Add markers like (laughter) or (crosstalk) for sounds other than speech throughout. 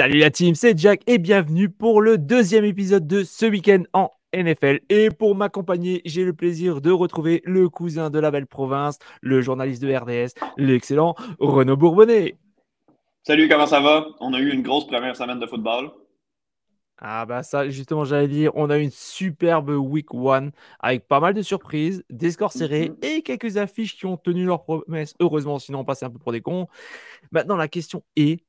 Salut la team, c'est Jack et bienvenue pour le deuxième épisode de ce week-end en NFL. Et pour m'accompagner, j'ai le plaisir de retrouver le cousin de la belle province, le journaliste de RDS, l'excellent Renaud Bourbonnet. Salut, comment ça va? On a eu une grosse première semaine de football. Ah bah ça, justement, j'allais dire, on a une superbe week one avec pas mal de surprises, des scores serrés Mhm. et quelques affiches qui ont tenu leurs promesses. Heureusement, sinon on passait un peu pour des cons. Maintenant, la question est,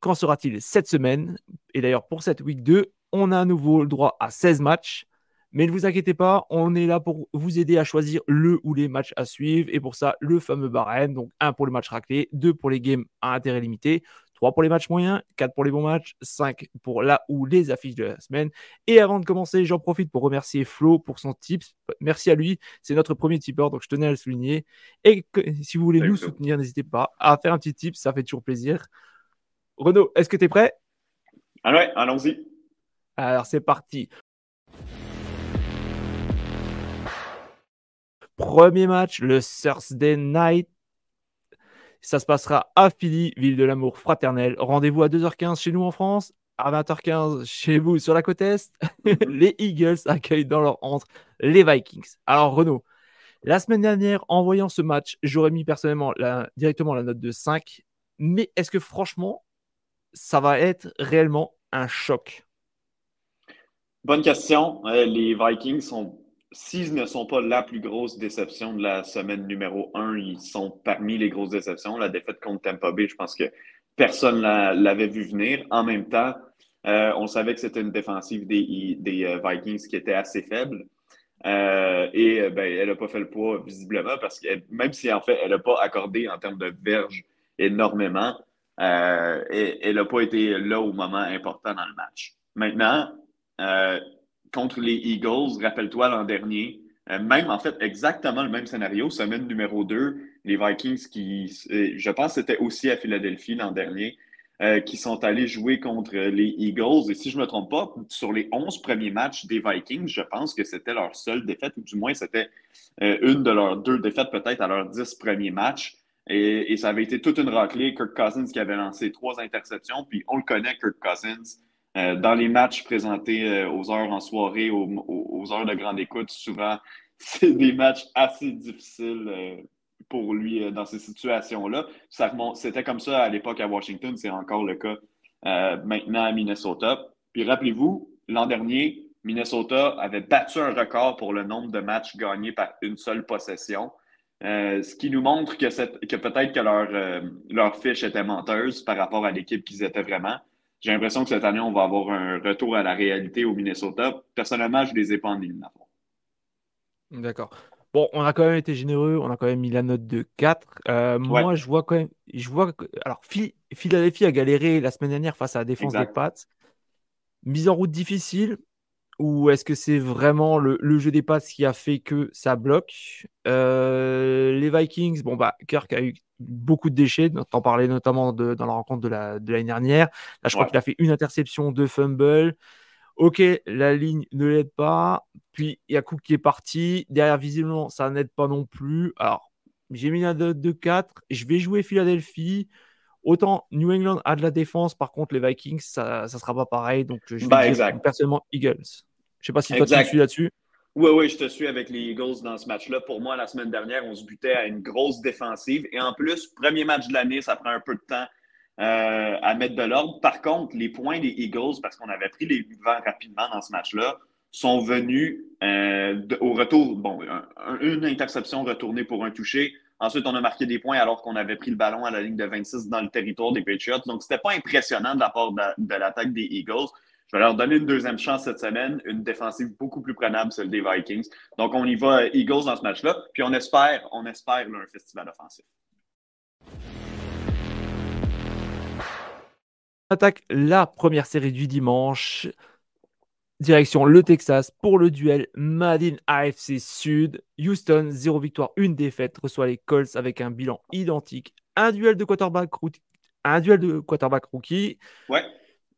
Qu'en sera-t-il cette semaine? Et d'ailleurs, pour cette week 2, on a à nouveau le droit à 16 matchs. Mais ne vous inquiétez pas, on est là pour vous aider à choisir le ou les matchs à suivre. Et pour ça, le fameux barème. Donc, un pour les matchs raclés, deux pour les games à intérêt limité, trois pour les matchs moyens, quatre pour les bons matchs, cinq pour là ou les affiches de la semaine. Et avant de commencer, j'en profite pour remercier Flo pour son tips. Merci à lui, c'est notre premier tipeur, donc je tenais à le souligner. Et que- si vous voulez Salut, nous Flo. soutenir, n'hésitez pas à faire un petit tip, ça fait toujours plaisir. Renaud, est-ce que tu es prêt? Ah ouais, allons-y. Alors c'est parti. Premier match, le Thursday Night. Ça se passera à Philly, ville de l'amour fraternel. Rendez-vous à 2h15 chez nous en France, à 20h15 chez vous sur la côte Est. (laughs) les Eagles accueillent dans leur entre les Vikings. Alors Renaud, la semaine dernière, en voyant ce match, j'aurais mis personnellement la- directement la note de 5. Mais est-ce que franchement, ça va être réellement un choc Bonne question. Euh, les Vikings sont, s'ils ne sont pas la plus grosse déception de la semaine numéro 1, ils sont parmi les grosses déceptions. La défaite contre Tampa Bay, je pense que personne la- l'avait vu venir. En même temps, euh, on savait que c'était une défensive des, euh, Vikings qui était assez faible. Et ben, elle n'a pas fait le poids visiblement parce que même si en fait elle n'a pas accordé en termes de verge énormément, euh, elle n'a pas été là au moment important dans le match. Maintenant, euh, contre les Eagles, rappelle-toi l'an dernier, euh, même en fait exactement le même scénario, semaine numéro 2, les Vikings qui, je pense c'était aussi à Philadelphie l'an dernier, qui sont allés jouer contre les Eagles. Et si je ne me trompe pas, sur les 11 premiers matchs des Vikings, je pense que c'était leur seule défaite, ou du moins c'était une de leurs deux défaites peut-être à leurs 10 premiers matchs. Et, et ça avait été toute une raclée. Kirk Cousins qui avait lancé trois interceptions. Puis on le connaît, Kirk Cousins. Euh, dans les matchs présentés euh, aux heures en soirée, aux, aux- heures de grande écoute, souvent, (laughs) c'est des matchs assez difficiles euh, pour lui euh, dans ces situations-là. C'était comme ça à l'époque à Washington, c'est encore le cas euh, maintenant à Minnesota. Puis rappelez-vous, l'an dernier, Minnesota avait battu un record pour le nombre de matchs gagnés par une seule possession. Euh, ce qui nous montre que, peut-être que leur, euh, leur fiche était menteuse par rapport à l'équipe qu'ils étaient vraiment. J'ai l'impression que cette année, on va avoir un retour à la réalité au Minnesota. Personnellement, je ne les ai pas en éliminatoire. D'accord. Bon, on a quand même été généreux, on a quand même mis la note de 4. Euh, Ouais. Moi, je vois quand même. Je vois que- alors, Phi- Philadelphie a galéré la semaine dernière face à la défense Exact. des Pats. Mise en route difficile, ou est-ce que c'est vraiment le, le jeu des Pats qui a fait que ça bloque? Euh, Les Vikings, bon, bah, Kirk a eu beaucoup de déchets, t'en parlais notamment de- dans la rencontre de la- de l'année dernière. Là, je crois Ouais. qu'il a fait une interception, deux fumbles. Ok, la ligne ne l'aide pas. Puis il y a Cook qui est parti. Derrière, visiblement, ça n'aide pas non plus. Alors, j'ai mis la note de 4. Je vais jouer Philadelphie. Autant New England a de la défense, par contre, les Vikings, ça ne sera pas pareil. Donc, je vais Bah, dire exact. personnellement Eagles. Je sais pas si toi tu me suis là-dessus. Oui, oui, je te suis avec les Eagles dans ce match-là. Pour moi, la semaine dernière, on se butait à une grosse défensive. Et en plus, premier match de l'année, ça prend un peu de temps à mettre de l'ordre. Par contre, les points des Eagles, parce qu'on avait pris les devants rapidement dans ce match-là, sont venus au retour. Bon, une interception retournée pour un touché. Ensuite, on a marqué des points alors qu'on avait pris le ballon à la ligne de 26 dans le territoire des Patriots. Donc, ce n'était pas impressionnant de la part de l'attaque des Eagles. Je vais leur donner une deuxième chance cette semaine, une défensive beaucoup plus prenable, celle des Vikings. Donc, on y va Eagles dans ce match-là. Puis on espère, on espère un festival offensif. attaque la première série du dimanche. Direction le Texas pour le duel Madin AFC Sud. Houston, 0 victoire, 1 défaite, reçoit les Colts avec un bilan identique. Un duel de quarterback, un duel de quarterback rookie. Ouais.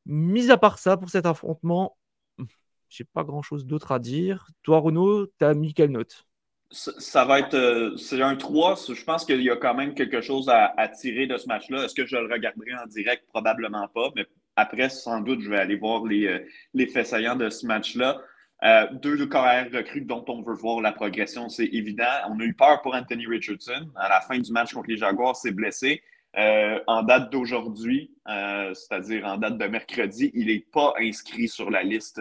Mis à part ça, pour cet affrontement, j'ai pas grand chose d'autre à dire. Toi, Renaud, tu as mis quelle note? Ça, va être. Euh, c'est un 3. Je pense qu'il y a quand même quelque chose à, tirer de ce match-là. Est-ce que je le regarderai en direct? Probablement pas. Mais après, sans doute, je vais aller voir les, euh, les faits saillants de ce match-là. Euh, deux carrières recrues dont on veut voir la progression, c'est évident. On a eu peur pour Anthony Richardson. À la fin du match contre les Jaguars, s'est blessé. Euh, en date d'aujourd'hui, c'est-à-dire en date de mercredi, il n'est pas inscrit sur la liste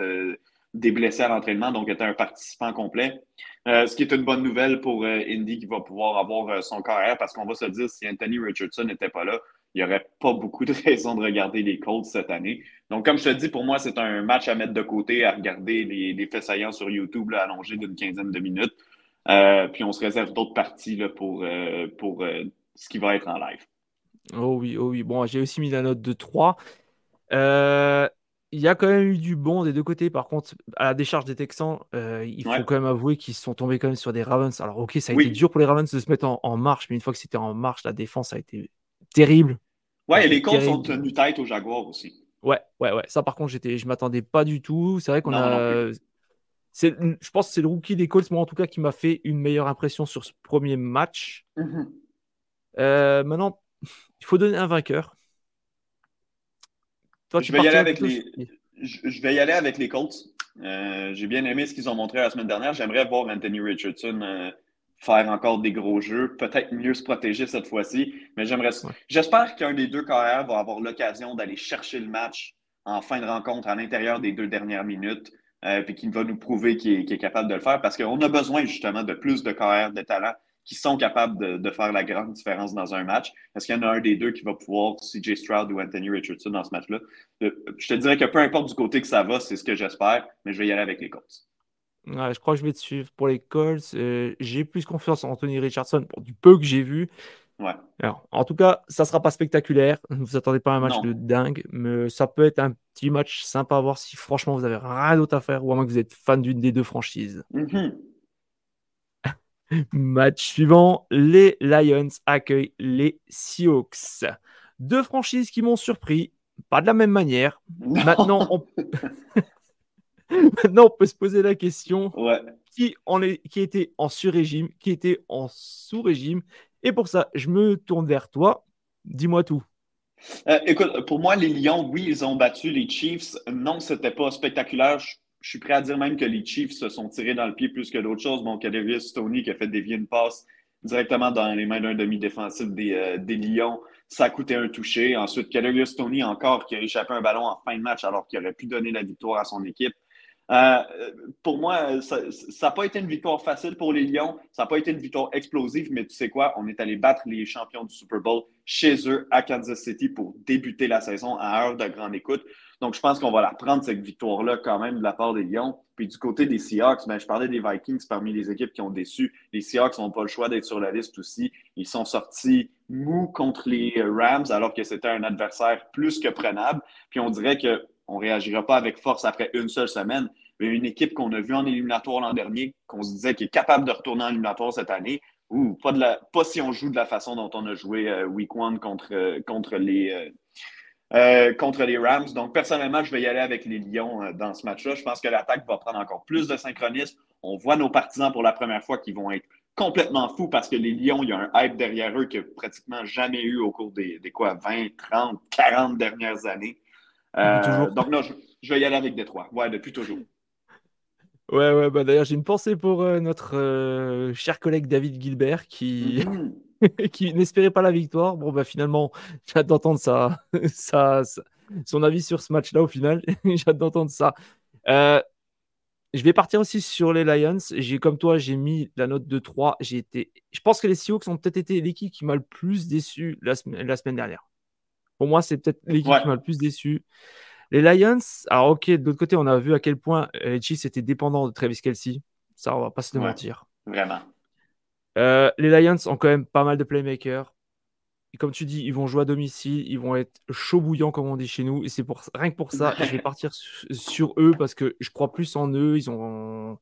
des blessés à l'entraînement, donc était un participant complet. ce qui est une bonne nouvelle pour Indy qui va pouvoir avoir son carrière parce qu'on va se dire si Anthony Richardson n'était pas là, il n'y aurait pas beaucoup de (laughs) raisons de regarder les Colts cette année. Donc, comme je te dis, pour moi, c'est un match à mettre de côté, à regarder les, faits saillants sur YouTube allongés d'une quinzaine de minutes. puis on se réserve d'autres parties là, pour, pour ce qui va être en live. Oh oui, oh oui. Bon, j'ai aussi mis la note de 3. Euh, il y a quand même eu du bon des deux côtés. Par contre, à la décharge des Texans, euh, il faut quand même avouer qu'ils sont tombés quand même sur des Ravens. Alors, ok, ça a été dur pour les Ravens de se mettre en, marche, mais une fois que c'était en marche, la défense a été terrible. Ouais, et les Colts sont tenus tête aux Jaguars aussi. Ouais, ouais, ouais. Ça, par contre, j'étais, je m'attendais pas du tout. C'est vrai qu'on a. je pense que c'est le rookie des Colts, moi en tout cas, qui m'a fait une meilleure impression sur ce premier match. Mm-hmm. Euh, maintenant, il faut donner un vainqueur. je, vais y aller avec les... je, vais y aller avec les Colts. Euh, j'ai bien aimé ce qu'ils ont montré la semaine dernière. J'aimerais voir Anthony Richardson euh, faire encore des gros jeux, peut-être mieux se protéger cette fois-ci. Mais j'aimerais. J'espère qu'un des deux carrières va avoir l'occasion d'aller chercher le match en fin de rencontre à l'intérieur des deux dernières minutes. Euh, puis qu'il va nous prouver qu'il est, est, capable de le faire parce qu'on a besoin justement de plus de carrières de talent qui sont capables de, faire la grande différence dans un match. Est-ce qu'il y en a un des deux qui va pouvoir, CJ Stroud ou Anthony Richardson dans ce match-là? Euh, je te dirais que peu importe du côté que ça va, c'est ce que j'espère, mais je vais y aller avec les Colts. Je crois que je vais te suivre pour les Colts. Euh, j'ai plus confiance en Anthony Richardson pour du peu que j'ai vu. Ouais. Alors, en tout cas, ça ne sera pas spectaculaire. Ne vous attendez pas à un match de dingue, mais ça peut être un petit match sympa à voir si franchement vous avez rien d'autre à faire ou à moins que vous êtes fan d'une des deux franchises. Mm-hmm. (laughs) Match suivant, les Lions accueillent les Seahawks. Deux franchises qui m'ont surpris, pas de la même manière. Maintenant on... (laughs) (laughs) Maintenant, on peut se poser la question qui, en est... qui était en sur-régime, qui était en sous-régime. Et pour ça, je me tourne vers toi. Dis-moi tout. Euh, écoute, pour moi, les Lions, oui, ils ont battu les Chiefs. Non, c'était pas spectaculaire je suis prêt à dire même que les Chiefs se sont tirés dans le pied plus que d'autres choses. Bon, Kadarius Tony qui a fait dévier une passe directement dans les mains d'un demi-défensif des, euh, des, Lions. Ça a coûté un touché. Ensuite, Kadarius Tony encore qui a échappé un ballon en fin de match alors qu'il aurait pu donner la victoire à son équipe. Euh, pour moi, ça n'a pas été une victoire facile pour les Lions. Ça n'a pas été une victoire explosive, mais tu sais quoi? On est allé battre les champions du Super Bowl chez eux à Kansas City pour débuter la saison à heure de grande écoute. Donc, je pense qu'on va la prendre, cette victoire-là, quand même, de la part des Lions. Puis du côté des Seahawks, ben, je parlais des Vikings parmi les équipes qui ont déçu. Les Seahawks n'ont pas le choix d'être sur la liste aussi. Ils sont sortis mous contre les Rams, alors que c'était un adversaire plus que prenable. Puis on dirait qu'on ne réagira pas avec force après une seule semaine. Mais une équipe qu'on a vue en éliminatoire l'an dernier, qu'on se disait qui est capable de retourner en éliminatoire cette année, ou pas, de pas si on joue de la façon dont on a joué euh, Week One contre, euh, les, euh, contre les Rams. Donc, personnellement, je vais y aller avec les Lions dans ce match-là. Je pense que l'attaque va prendre encore plus de synchronisme. On voit nos partisans pour la première fois qui vont être complètement fous parce que les Lions, il y a un hype derrière eux a pratiquement jamais eu au cours des, quoi, 20, 30, 40 dernières années. Euh, donc, non, je, vais y aller avec Détroit. Ouais, depuis toujours. Ouais, ouais, bah d'ailleurs, j'ai une pensée pour notre cher collègue David Gilbert qui. Mm-hmm. (laughs) qui n'espérait pas la victoire. Bon, bah finalement, j'ai hâte d'entendre ça, (laughs) ça, son avis sur ce match-là au final. (laughs) j'ai hâte d'entendre ça. Euh, je vais partir aussi sur les Lions. J'ai, comme toi, j'ai mis la note de 3. J'ai été... Je pense que les Seahawks ont peut-être été l'équipe qui m'a le plus déçu la, la semaine dernière. Pour moi, c'est peut-être l'équipe qui m'a le plus déçu. Les Lions, alors ok, de l'autre côté, on a vu à quel point euh, les Chiefs étaient dépendants de Travis Kelsey. Ça, on va pas se mentir. Vraiment. Euh, les Lions ont quand même pas mal de playmakers. Et comme tu dis, ils vont jouer à domicile, ils vont être chaud bouillants comme on dit chez nous. Et c'est pour rien que pour ça, je vais (laughs) partir sur eux parce que je crois plus en eux. Ils ont,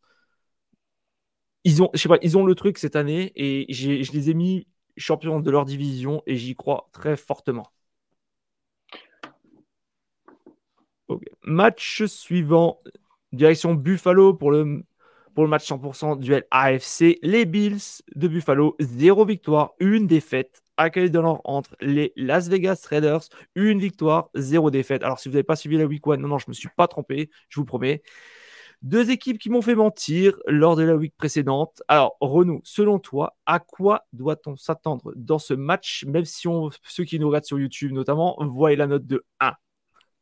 ils ont, je sais pas, ils ont le truc cette année et je les ai mis champions de leur division et j'y crois très fortement. Match suivant, direction Buffalo pour le pour le match 100% duel AFC, les Bills de Buffalo, zéro victoire, une défaite. Accueil de entre les Las Vegas Raiders, une victoire, zéro défaite. Alors, si vous n'avez pas suivi la week 1, non, non, je ne me suis pas trompé, je vous promets. Deux équipes qui m'ont fait mentir lors de la week précédente. Alors, Renaud, selon toi, à quoi doit-on s'attendre dans ce match, même si on, ceux qui nous regardent sur YouTube notamment voient la note de 1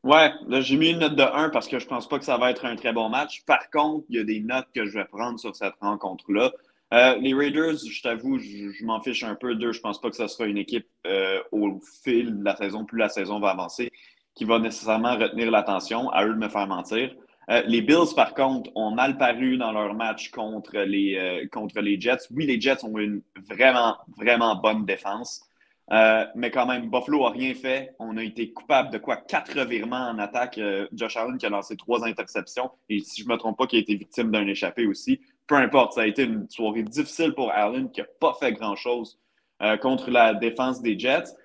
Ouais, j'ai mis une note de 1 parce que je pense pas que ça va être un très bon match. Par contre, il y a des notes que je vais prendre sur cette rencontre-là. Euh, les Raiders, je t'avoue, je, m'en fiche un peu d'eux. Je pense pas que ce sera une équipe euh, au fil de la saison, plus la saison va avancer, qui va nécessairement retenir l'attention. À eux de me faire mentir. Euh, les Bills, par contre, ont mal paru dans leur match contre les, contre les Jets. Oui, les Jets ont une vraiment, vraiment bonne défense. Euh, mais quand même, Buffalo n'a rien fait. On a été coupable de quoi? Quatre revirements en attaque. Euh, Josh Allen qui a lancé trois interceptions. Et si je ne me trompe pas, qui a été victime d'un échappé aussi. Peu importe, ça a été une soirée difficile pour Allen qui n'a pas fait grand-chose euh, contre la défense des Jets.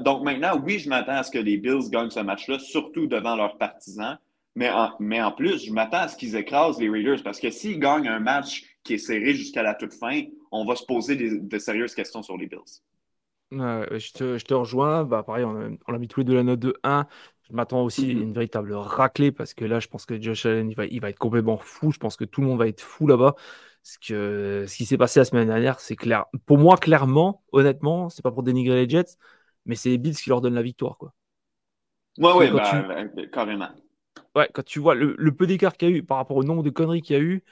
donc maintenant, oui, je m'attends à ce que les Bills gagnent ce match-là, surtout devant leurs partisans. Mais en, mais en plus, je m'attends à ce qu'ils écrasent les Raiders parce que s'ils gagnent un match qui est serré jusqu'à la toute fin, on va se poser de sérieuses questions sur les Bills je, te, je, te, rejoins. Bah, pareil, on a, on a, mis tous les deux la note de 1. Je m'attends aussi à mhm. une véritable raclée parce que là, je pense que Josh Allen, il va, il va être complètement fou. Je pense que tout le monde va être fou là-bas. Ce, que, ce qui s'est passé la semaine dernière, c'est clair. Pour moi, clairement, honnêtement, c'est pas pour dénigrer les Jets, mais c'est les Bills qui leur donnent la victoire. Quoi. Ouais, ouais, bah, carrément. Ouais, quand tu vois le, le peu d'écart qu'il y a eu par rapport au nombre de conneries qu'il y a eu,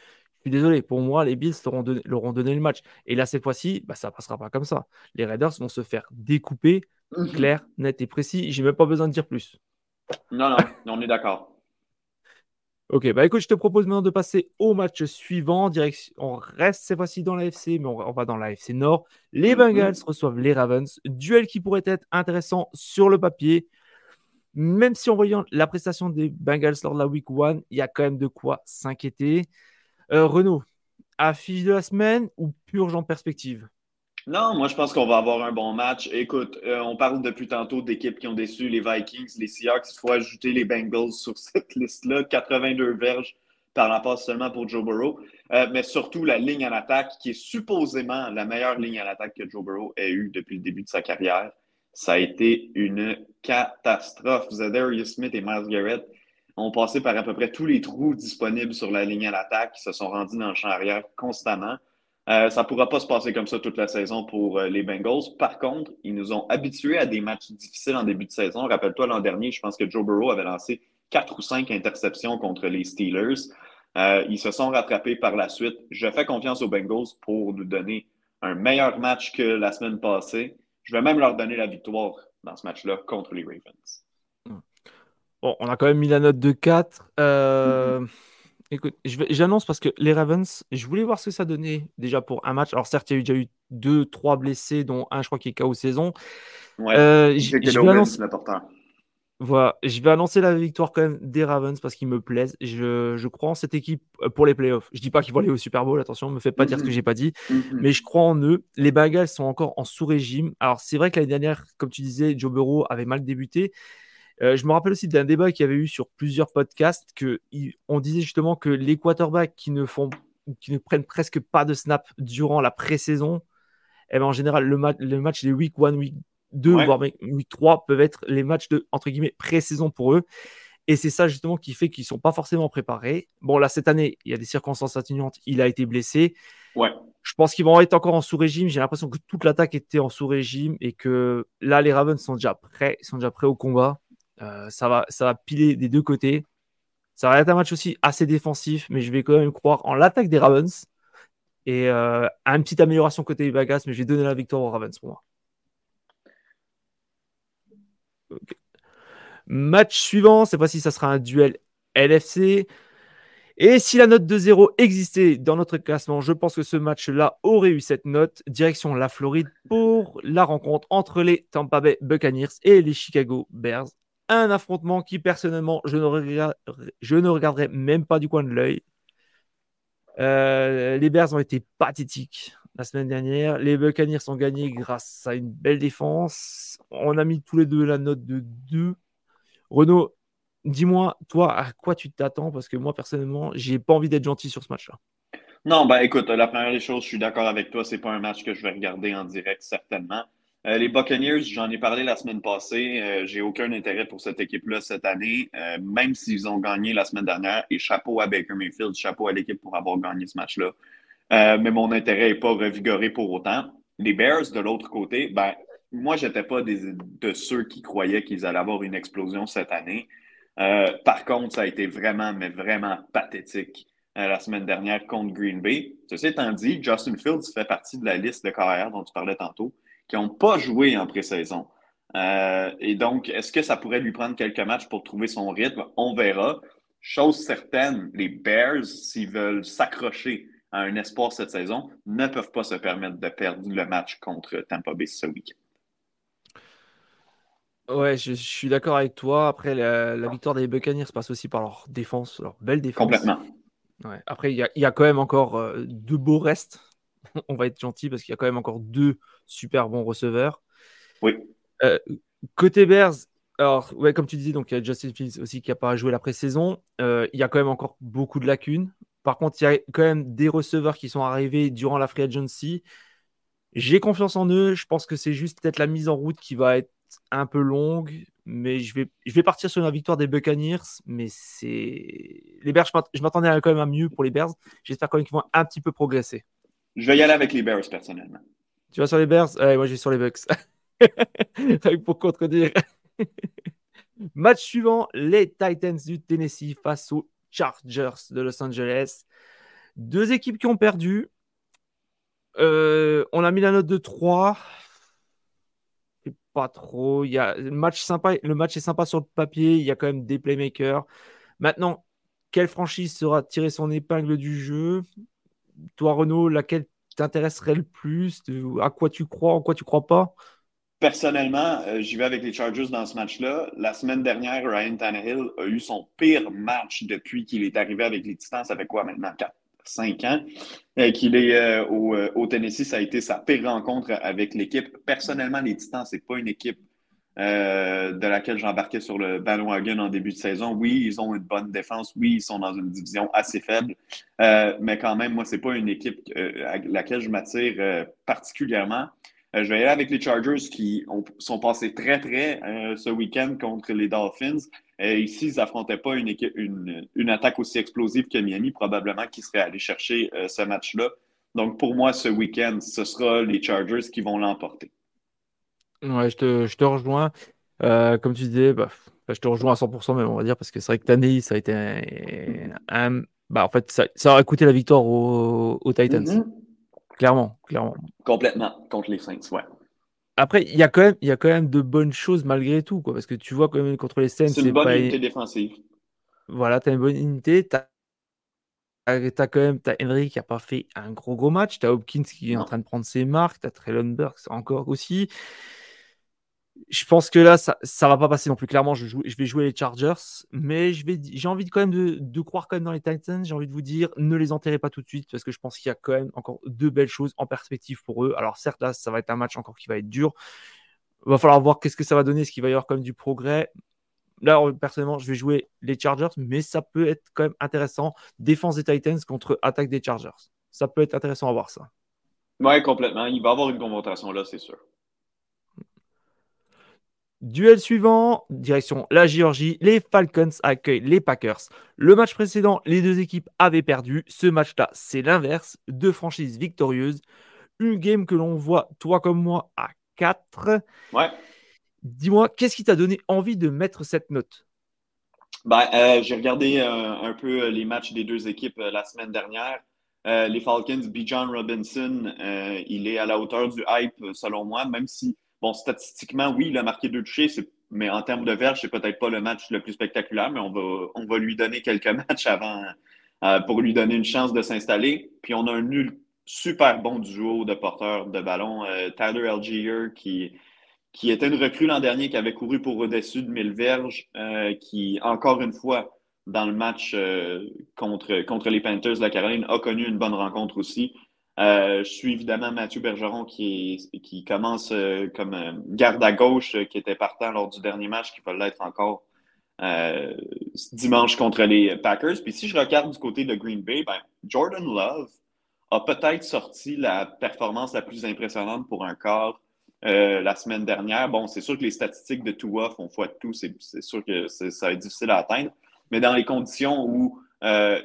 suis désolé, pour moi, les Bills leur ont donné, donné le match. Et là, cette fois-ci, bah, ça ne passera pas comme ça. Les Raiders vont se faire découper, mhm. clair, net et précis. J'ai même pas besoin de dire plus. Non, non, on est d'accord. (laughs) Ok, bah écoute, je te propose maintenant de passer au match suivant. Direction, on reste cette fois-ci dans l'AFC, mais on, va dans l'AFC Nord. Les mhm. Bengals reçoivent les Ravens. Duel qui pourrait être intéressant sur le papier. Même si en voyant la prestation des Bengals lors de la week 1, il y a quand même de quoi s'inquiéter. Euh, Renaud, affiche de la semaine ou purge en perspective? Non, moi je pense qu'on va avoir un bon match. Écoute, euh, on parle depuis tantôt d'équipes qui ont déçu les Vikings, les Seahawks. Il faut ajouter les Bengals sur (laughs) cette liste-là. 82 verges par passe seulement pour Joe Burrow. Euh, mais surtout la ligne en attaque, qui est supposément la meilleure ligne en attaque que Joe Burrow ait eue depuis le début de sa carrière. Ça a été une catastrophe. Zadarius Smith et Miles Garrett ont passé par à peu près tous les trous disponibles sur la ligne à l'attaque, se sont rendus dans le champ arrière constamment. Euh, ça ne pourra pas se passer comme ça toute la saison pour euh, les Bengals. Par contre, ils nous ont habitués à des matchs difficiles en début de saison. Rappelle-toi, l'an dernier, je pense que Joe Burrow avait lancé quatre ou cinq interceptions contre les Steelers. Euh, ils se sont rattrapés par la suite. Je fais confiance aux Bengals pour nous donner un meilleur match que la semaine passée. Je vais même leur donner la victoire dans ce match-là contre les Ravens. Bon, on a quand même mis la note de 4. Euh, mhm. Écoute, j'annonce parce que les Ravens, je voulais voir ce que ça donnait déjà pour un match. Alors certes, il y a eu déjà eu 2 3 blessés, dont un, je crois, qui est KO saison. Ouais, euh, je, vais annoncer... Voilà, je vais annoncer la victoire quand même des Ravens parce qu'ils me plaisent. Je, je, crois en cette équipe euh, pour les playoffs. Je dis pas qu'ils vont aller au Super Bowl, attention, ne me faites pas dire ce que mhm. j'ai pas dit, mhm. mais je crois en eux. Les Bengals sont encore en sous-régime. Alors c'est vrai que l'année dernière, comme tu disais, Joe Burrow avait mal débuté, euh, je me rappelle aussi d'un débat qu'il y avait eu sur plusieurs podcasts que on disait justement que les quarterbacks qui ne font qui ne prennent presque pas de snap durant la pré-saison, eh ben en général, le, le match des week 1, week 2, voire week 3 peuvent être les matchs de entre guillemets pré-saison pour eux. Et c'est ça justement qui fait qu'ils ne sont pas forcément préparés. Bon, là, cette année, il y a des circonstances atténuantes. Il a été blessé. Ouais. Je pense qu'ils vont être encore en sous-régime. J'ai l'impression que toute l'attaque était en sous-régime et que là, les Ravens sont déjà prêts. Sont déjà prêts au combat. Euh, ça, va, ça va piler des deux côtés. Ça va être un match aussi assez défensif, mais je vais quand même croire en l'attaque des Ravens et euh, une petite amélioration côté Vegas, mais je vais donner la victoire aux Ravens pour moi. Match suivant, cette fois-ci, ça sera un duel LFC. Et si la note de 0 existait dans notre classement, je pense que ce match-là aurait eu cette note. Direction la Floride pour la rencontre entre les Tampa Bay Buccaneers et les Chicago Bears. Un affrontement qui, personnellement, je ne, regarderai même pas du coin de l'œil. Euh, les Bears ont été pathétiques la semaine dernière. Les Buccaneers ont gagné grâce à une belle défense. On a mis tous les deux la note de 2. Renaud, Dis-moi, toi, à quoi tu t'attends? Parce que moi, personnellement, j'ai pas envie d'être gentil sur ce match-là. Non, ben écoute, la première des choses, je suis d'accord avec toi, c'est pas un match que je vais regarder en direct, certainement. Euh, les Buccaneers, j'en ai parlé la semaine passée. Euh, j'ai aucun intérêt pour cette équipe-là cette année, euh, même s'ils ont gagné la semaine dernière. Et chapeau à Baker Mayfield, chapeau à l'équipe pour avoir gagné ce match-là. mais mon intérêt n'est pas revigoré pour autant. Les Bears, de l'autre côté, ben, moi, j'étais pas de ceux qui croyaient qu'ils allaient avoir une explosion cette année. Par contre, ça a été vraiment, mais vraiment pathétique la semaine dernière contre Green Bay. Ceci étant dit, Justin Fields fait partie de la liste de carrière dont tu parlais tantôt, qui n'ont pas joué en pré-saison. Euh, et donc, est-ce que ça pourrait lui prendre quelques matchs pour trouver son rythme? On verra. Chose certaine, les Bears, s'ils veulent s'accrocher à un espoir cette saison, ne peuvent pas se permettre de perdre le match contre Tampa Bay ce week-end. Ouais, je, suis d'accord avec toi. Après, la, victoire des Buccaneers passe aussi par leur défense, leur belle défense. Complètement. Ouais. Après, il y, a quand même encore euh, deux beaux restes. (laughs) On va être gentil parce qu'il y a quand même encore deux super bons receveurs. Oui. Euh, côté Bears, alors, ouais, comme tu disais, donc il y a Justin Fields aussi qui n'a pas joué la pré-saison. Euh, il y a quand même encore beaucoup de lacunes. Par contre, il y a quand même des receveurs qui sont arrivés durant la free agency. J'ai confiance en eux. Je pense que c'est juste peut-être la mise en route qui va être un peu longue, mais je vais, je vais partir sur la victoire des Buccaneers. Mais c'est. Les Bears, je m'attendais quand même à mieux pour les Bears. J'espère quand même qu'ils vont un petit peu progresser. Je vais y aller avec les Bears personnellement. Tu vas sur les Bears? Moi, je vais sur les Bucks. (laughs) pour contredire. (laughs) Match suivant les Titans du Tennessee face aux Chargers de Los Angeles. Deux équipes qui ont perdu. Euh, on a mis la note de 3 pas trop. Il y a le match sympa, le match est sympa sur le papier. Il y a quand même des playmakers. Maintenant, quelle franchise sera tirée son épingle du jeu? Toi, Renaud, laquelle t'intéresserait le plus? À quoi tu crois En quoi tu crois pas? Personnellement, euh, j'y vais avec les Chargers dans ce match-là. La semaine dernière, Ryan Tannehill a eu son pire match depuis qu'il est arrivé avec les Titans. Ça fait quoi maintenant 4, cinq ans euh, qu'il est euh, euh, au, Tennessee? Ça a été sa pire rencontre avec l'équipe. Personnellement, les Titans, c'est pas une équipe de laquelle j'embarquais sur le bandwagon en début de saison. Oui, ils ont une bonne défense. Oui, ils sont dans une division assez faible. mais quand même, moi, c'est pas une équipe à laquelle je m'attire particulièrement. je vais aller avec les Chargers qui sont passés très près ce week-end contre les Dolphins. Et ici, ils n'affrontaient pas une, une, attaque aussi explosive que Miami, probablement, qui serait allé chercher euh, ce match-là. Donc, pour moi, ce week-end, ce sera les Chargers qui vont l'emporter. Ouais, je te, je te rejoins. Euh, comme tu disais, bah, je te rejoins à 100%, même, on va dire, parce que c'est vrai que Taney, ça a été un. bah, en fait, ça, ça, aurait coûté la victoire aux, Titans. Mm-hmm. Clairement, clairement. Complètement, contre les Saints, ouais. Après, il y, a quand même, y a quand même de bonnes choses malgré tout, quoi, parce que tu vois quand même contre les Saints. C'est une bonne unité défensive. Voilà, tu as une bonne unité. Tu as... as, quand même as Henry qui n'a pas fait un gros gros match. Tu as Hopkins qui est en train de prendre ses marques. Tu as Traylon Burks encore aussi je pense que là, ça ne va pas passer non plus. Clairement, je, vais jouer les Chargers, mais j'ai envie quand même de, croire quand même dans les Titans. J'ai envie de vous dire, ne les enterrez pas tout de suite, parce que je pense qu'il y a quand même encore deux belles choses en perspective pour eux. Alors certes, là, ça va être un match encore qui va être dur. Il va falloir voir qu'est-ce que ça va donner, est-ce qu'il va y avoir quand même du progrès. Là, personnellement, je vais jouer les Chargers, mais ça peut être quand même intéressant. Défense des Titans contre attaque des Chargers. Ça peut être intéressant à voir ça. Oui, complètement. Il va y avoir une confrontation là, c'est sûr. Duel suivant, direction la Géorgie, les Falcons accueillent les Packers. Le match précédent, les deux équipes avaient perdu. Ce match-là, c'est l'inverse. Deux franchises victorieuses. Une game que l'on voit, toi comme moi, à 4. Ouais. Dis-moi, qu'est-ce qui t'a donné envie de mettre cette note? Ben, euh, J'ai regardé euh, un peu les matchs des deux équipes euh, la semaine dernière. les Falcons, B. John Robinson, il est à la hauteur du hype, selon moi, même si Bon, statistiquement, oui, il a marqué deux touchés, mais en termes de verge, c'est peut-être pas le match le plus spectaculaire, mais on va, lui donner quelques (laughs) matchs avant euh, pour lui donner une chance de s'installer. Puis on a un super bon duo de porteurs de ballon. Euh, Tyler Algier, qui, qui était une recrue l'an dernier, qui avait couru pour au-dessus de 1000 verges, euh, qui, encore une fois, dans le match contre, contre les Panthers de la Caroline, a connu une bonne rencontre aussi. Euh, je suis évidemment Mathieu Bergeron qui, qui commence euh, comme euh, garde à gauche, qui était partant lors du dernier match, qui va l'être encore dimanche contre les Packers. Puis si je regarde du côté de Green Bay, ben, Jordan Love a peut-être sorti la performance la plus impressionnante pour un corps la semaine dernière. Bon, c'est sûr que les statistiques de Tua font foi de tout. C'est sûr que ça va être difficile à atteindre. Mais dans les conditions où,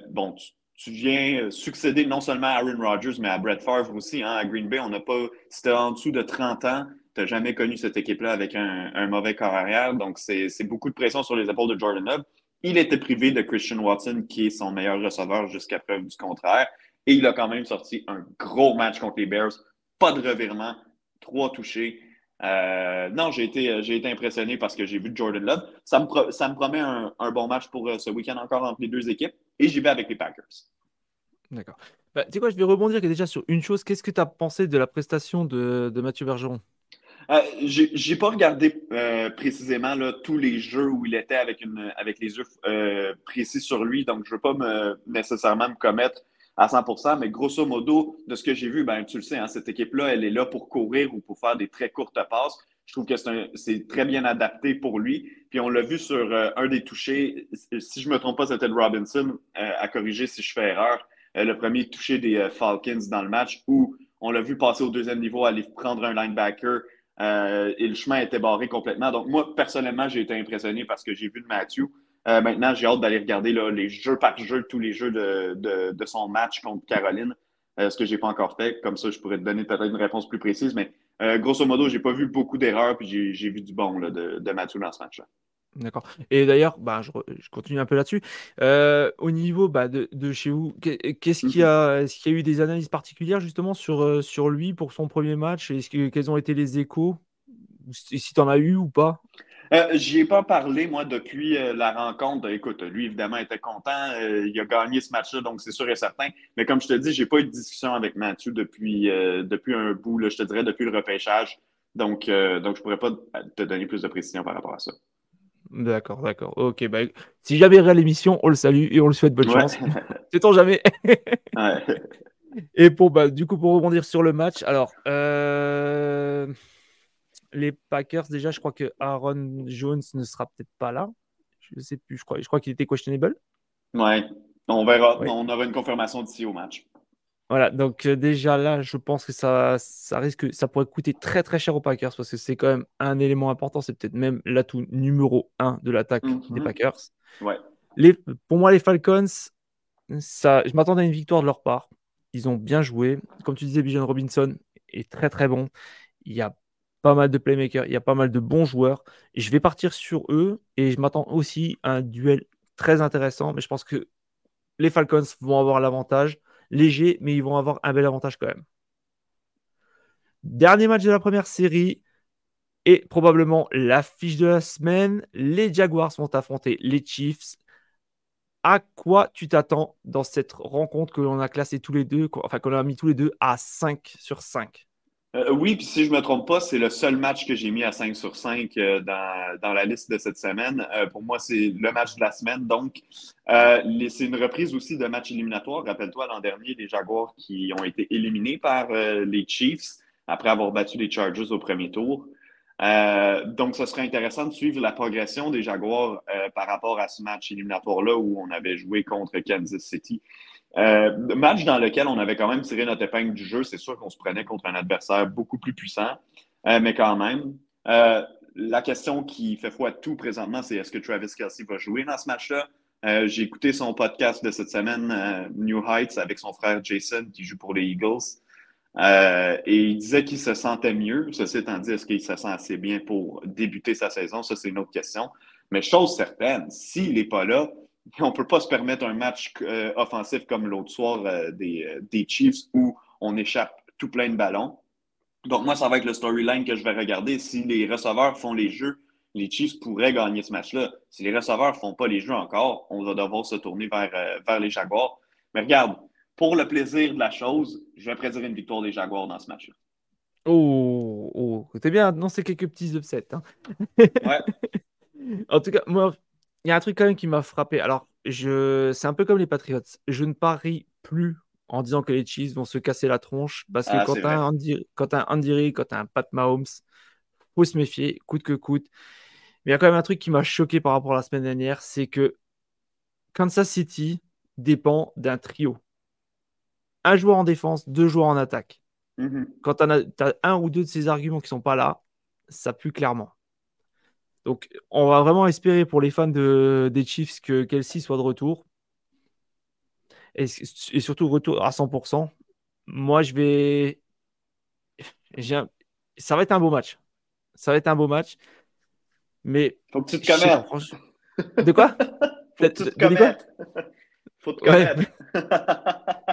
bon, tu, tu viens euh, succéder non seulement à Aaron Rodgers, mais à Brett Favre aussi. Hein, à Green Bay, on n'a pas. Si tu en dessous de 30 ans, tu n'as jamais connu cette équipe-là avec un, mauvais corps arrière. Donc, c'est beaucoup de pression sur les épaules de Jordan Love. Il était privé de Christian Watson, qui est son meilleur receveur jusqu'à preuve du contraire. Et il a quand même sorti un gros match contre les Bears. Pas de revirement, trois touchés. Euh, non, j'ai été, j'ai été impressionné parce que j'ai vu Jordan Love. Ça me, ça me promet un, un, bon match pour euh, ce week-end encore entre les deux équipes et j'y vais avec les Packers. D'accord. Bah, tu sais quoi, je vais rebondir déjà sur une chose. Qu'est-ce que tu as pensé de la prestation de, de Mathieu Bergeron? Euh, J'ai pas regardé euh, précisément là, tous les jeux où il était avec, une, avec les yeux précis sur lui, donc je ne veux pas me, nécessairement me commettre à 100% mais grosso modo, de ce que j'ai vu, ben, tu le sais, hein, cette équipe-là, elle est là pour courir ou pour faire des très courtes passes. Je trouve que c'est très bien adapté pour lui. Puis on l'a vu sur euh, un des touchés, si je ne me trompe pas, c'était Robinson, euh, à corriger si je fais erreur, euh, le premier touché des Falcons dans le match, où on l'a vu passer au deuxième niveau, aller prendre un linebacker et le chemin était barré complètement. Donc moi, personnellement, j'ai été impressionné parce que j'ai vu de Matthew. Maintenant, j'ai hâte d'aller regarder les jeux par jeu, tous les jeux de, son match contre Caroline, ce que je n'ai pas encore fait. Comme ça, je pourrais te donner peut-être une réponse plus précise. Mais euh, grosso modo, je n'ai pas vu beaucoup d'erreurs, puis j'ai vu du bon de, de Mathieu dans ce match-là. D'accord. Et d'ailleurs, bah, je, continue un peu là-dessus. au niveau bah, de, chez vous, qu'est-ce qu'il y a Est-ce qu'il y a eu des analyses particulières justement sur, sur lui pour son premier match? Est-ce que, Quels ont été les échos? Si tu en as eu ou pas? Euh, J'y ai pas parlé, moi, depuis euh, la rencontre. Écoute, lui, évidemment, était content. Euh, il a gagné ce match-là, donc c'est sûr et certain. Mais comme je te dis, j'ai pas eu de discussion avec Mathieu depuis, depuis un bout, là, je te dirais, depuis le repêchage. Donc, donc je pourrais pas te donner plus de précision par rapport à ça. D'accord, d'accord. Ok, bah, si jamais il l'émission, on le salue et on le souhaite bonne chance. (laughs) Sait-on jamais? Ouais. Et pour, bah, du coup, pour rebondir sur le match, alors, les Packers, déjà, je crois que Aaron Jones ne sera peut-être pas là. Je ne sais plus, je crois, je crois qu'il était questionable. Ouais, on verra. On aura une confirmation d'ici au match. Voilà, donc euh, déjà là, je pense que ça, ça risque, ça pourrait coûter très très cher aux Packers parce que c'est quand même un élément important. C'est peut-être même l'atout numéro un de l'attaque mm-hmm. des Packers. Ouais. Les, pour moi, les Falcons, ça, je m'attendais à une victoire de leur part. Ils ont bien joué. Comme tu disais, Bijan Robinson est très très bon. Il y a pas mal de playmakers, il y a pas mal de bons joueurs. Je vais partir sur eux et je m'attends aussi à un duel très intéressant. Mais je pense que les Falcons vont avoir l'avantage, léger, mais ils vont avoir un bel avantage quand même. Dernier match de la première série et probablement l'affiche de la semaine. Les Jaguars vont affronter les Chiefs. À quoi tu t'attends dans cette rencontre que l'on a classé tous les deux, enfin qu'on a mis tous les deux à 5 sur 5 euh, oui, puis si je ne me trompe pas, c'est le seul match que j'ai mis à 5 sur 5 euh, dans, la liste de cette semaine. Euh, pour moi, c'est le match de la semaine. Donc, c'est une reprise aussi de match éliminatoire. Rappelle-toi, l'an dernier, les Jaguars qui ont été éliminés par les Chiefs après avoir battu les Chargers au premier tour. donc, ce serait intéressant de suivre la progression des Jaguars par rapport à ce match éliminatoire-là où on avait joué contre Kansas City. Euh, match dans lequel on avait quand même tiré notre épingle du jeu. C'est sûr qu'on se prenait contre un adversaire beaucoup plus puissant, euh, mais quand même. Euh, la question qui fait foi tout présentement, c'est est-ce que Travis Kelsey va jouer dans ce match-là? J'ai écouté son podcast de cette semaine, New Heights, avec son frère Jason, qui joue pour les Eagles. Et il disait qu'il se sentait mieux. Ceci étant dit, est-ce qu'il se sent assez bien pour débuter sa saison? Ça, c'est une autre question. Mais chose certaine, s'il n'est pas là, on ne peut pas se permettre un match offensif comme l'autre soir des, des, Chiefs où on échappe tout plein de ballons. Donc, moi, ça va être le storyline que je vais regarder. Si les receveurs font les jeux les Chiefs pourraient gagner ce match-là. Si les receveurs ne font pas les jeux encore, on va devoir se tourner vers, euh, vers les Jaguars. Mais regarde, pour le plaisir de la chose, je vais prédire une victoire des Jaguars dans ce match-là. Oh, oh. t'es bien annoncé quelques petits upsets. Hein. ouais. (laughs) En tout cas, moi, il y a un truc quand même qui m'a frappé. Alors, je... c'est un peu comme les Patriots. Je ne parie plus en disant que les Chiefs vont se casser la tronche parce que ah, quand tu as, un Andy... as un Andy quand tu as un Pat Mahomes, faut se méfier, coûte que coûte. Mais il y a quand même un truc qui m'a choqué par rapport à la semaine dernière, c'est que Kansas City dépend d'un trio. Un joueur en défense, deux joueurs en attaque. Mm-hmm. Quand tu as, un ou deux de ces arguments qui sont pas là, ça pue clairement. Donc, on va vraiment espérer pour les fans de, des Chiefs que Kelsey soit de retour. Et, et, surtout retour à 100%. Moi, je vais. Ça va être un beau match. Ça va être un beau match. Mais. Faut que tu te. De quoi? (laughs) Faut que tu te.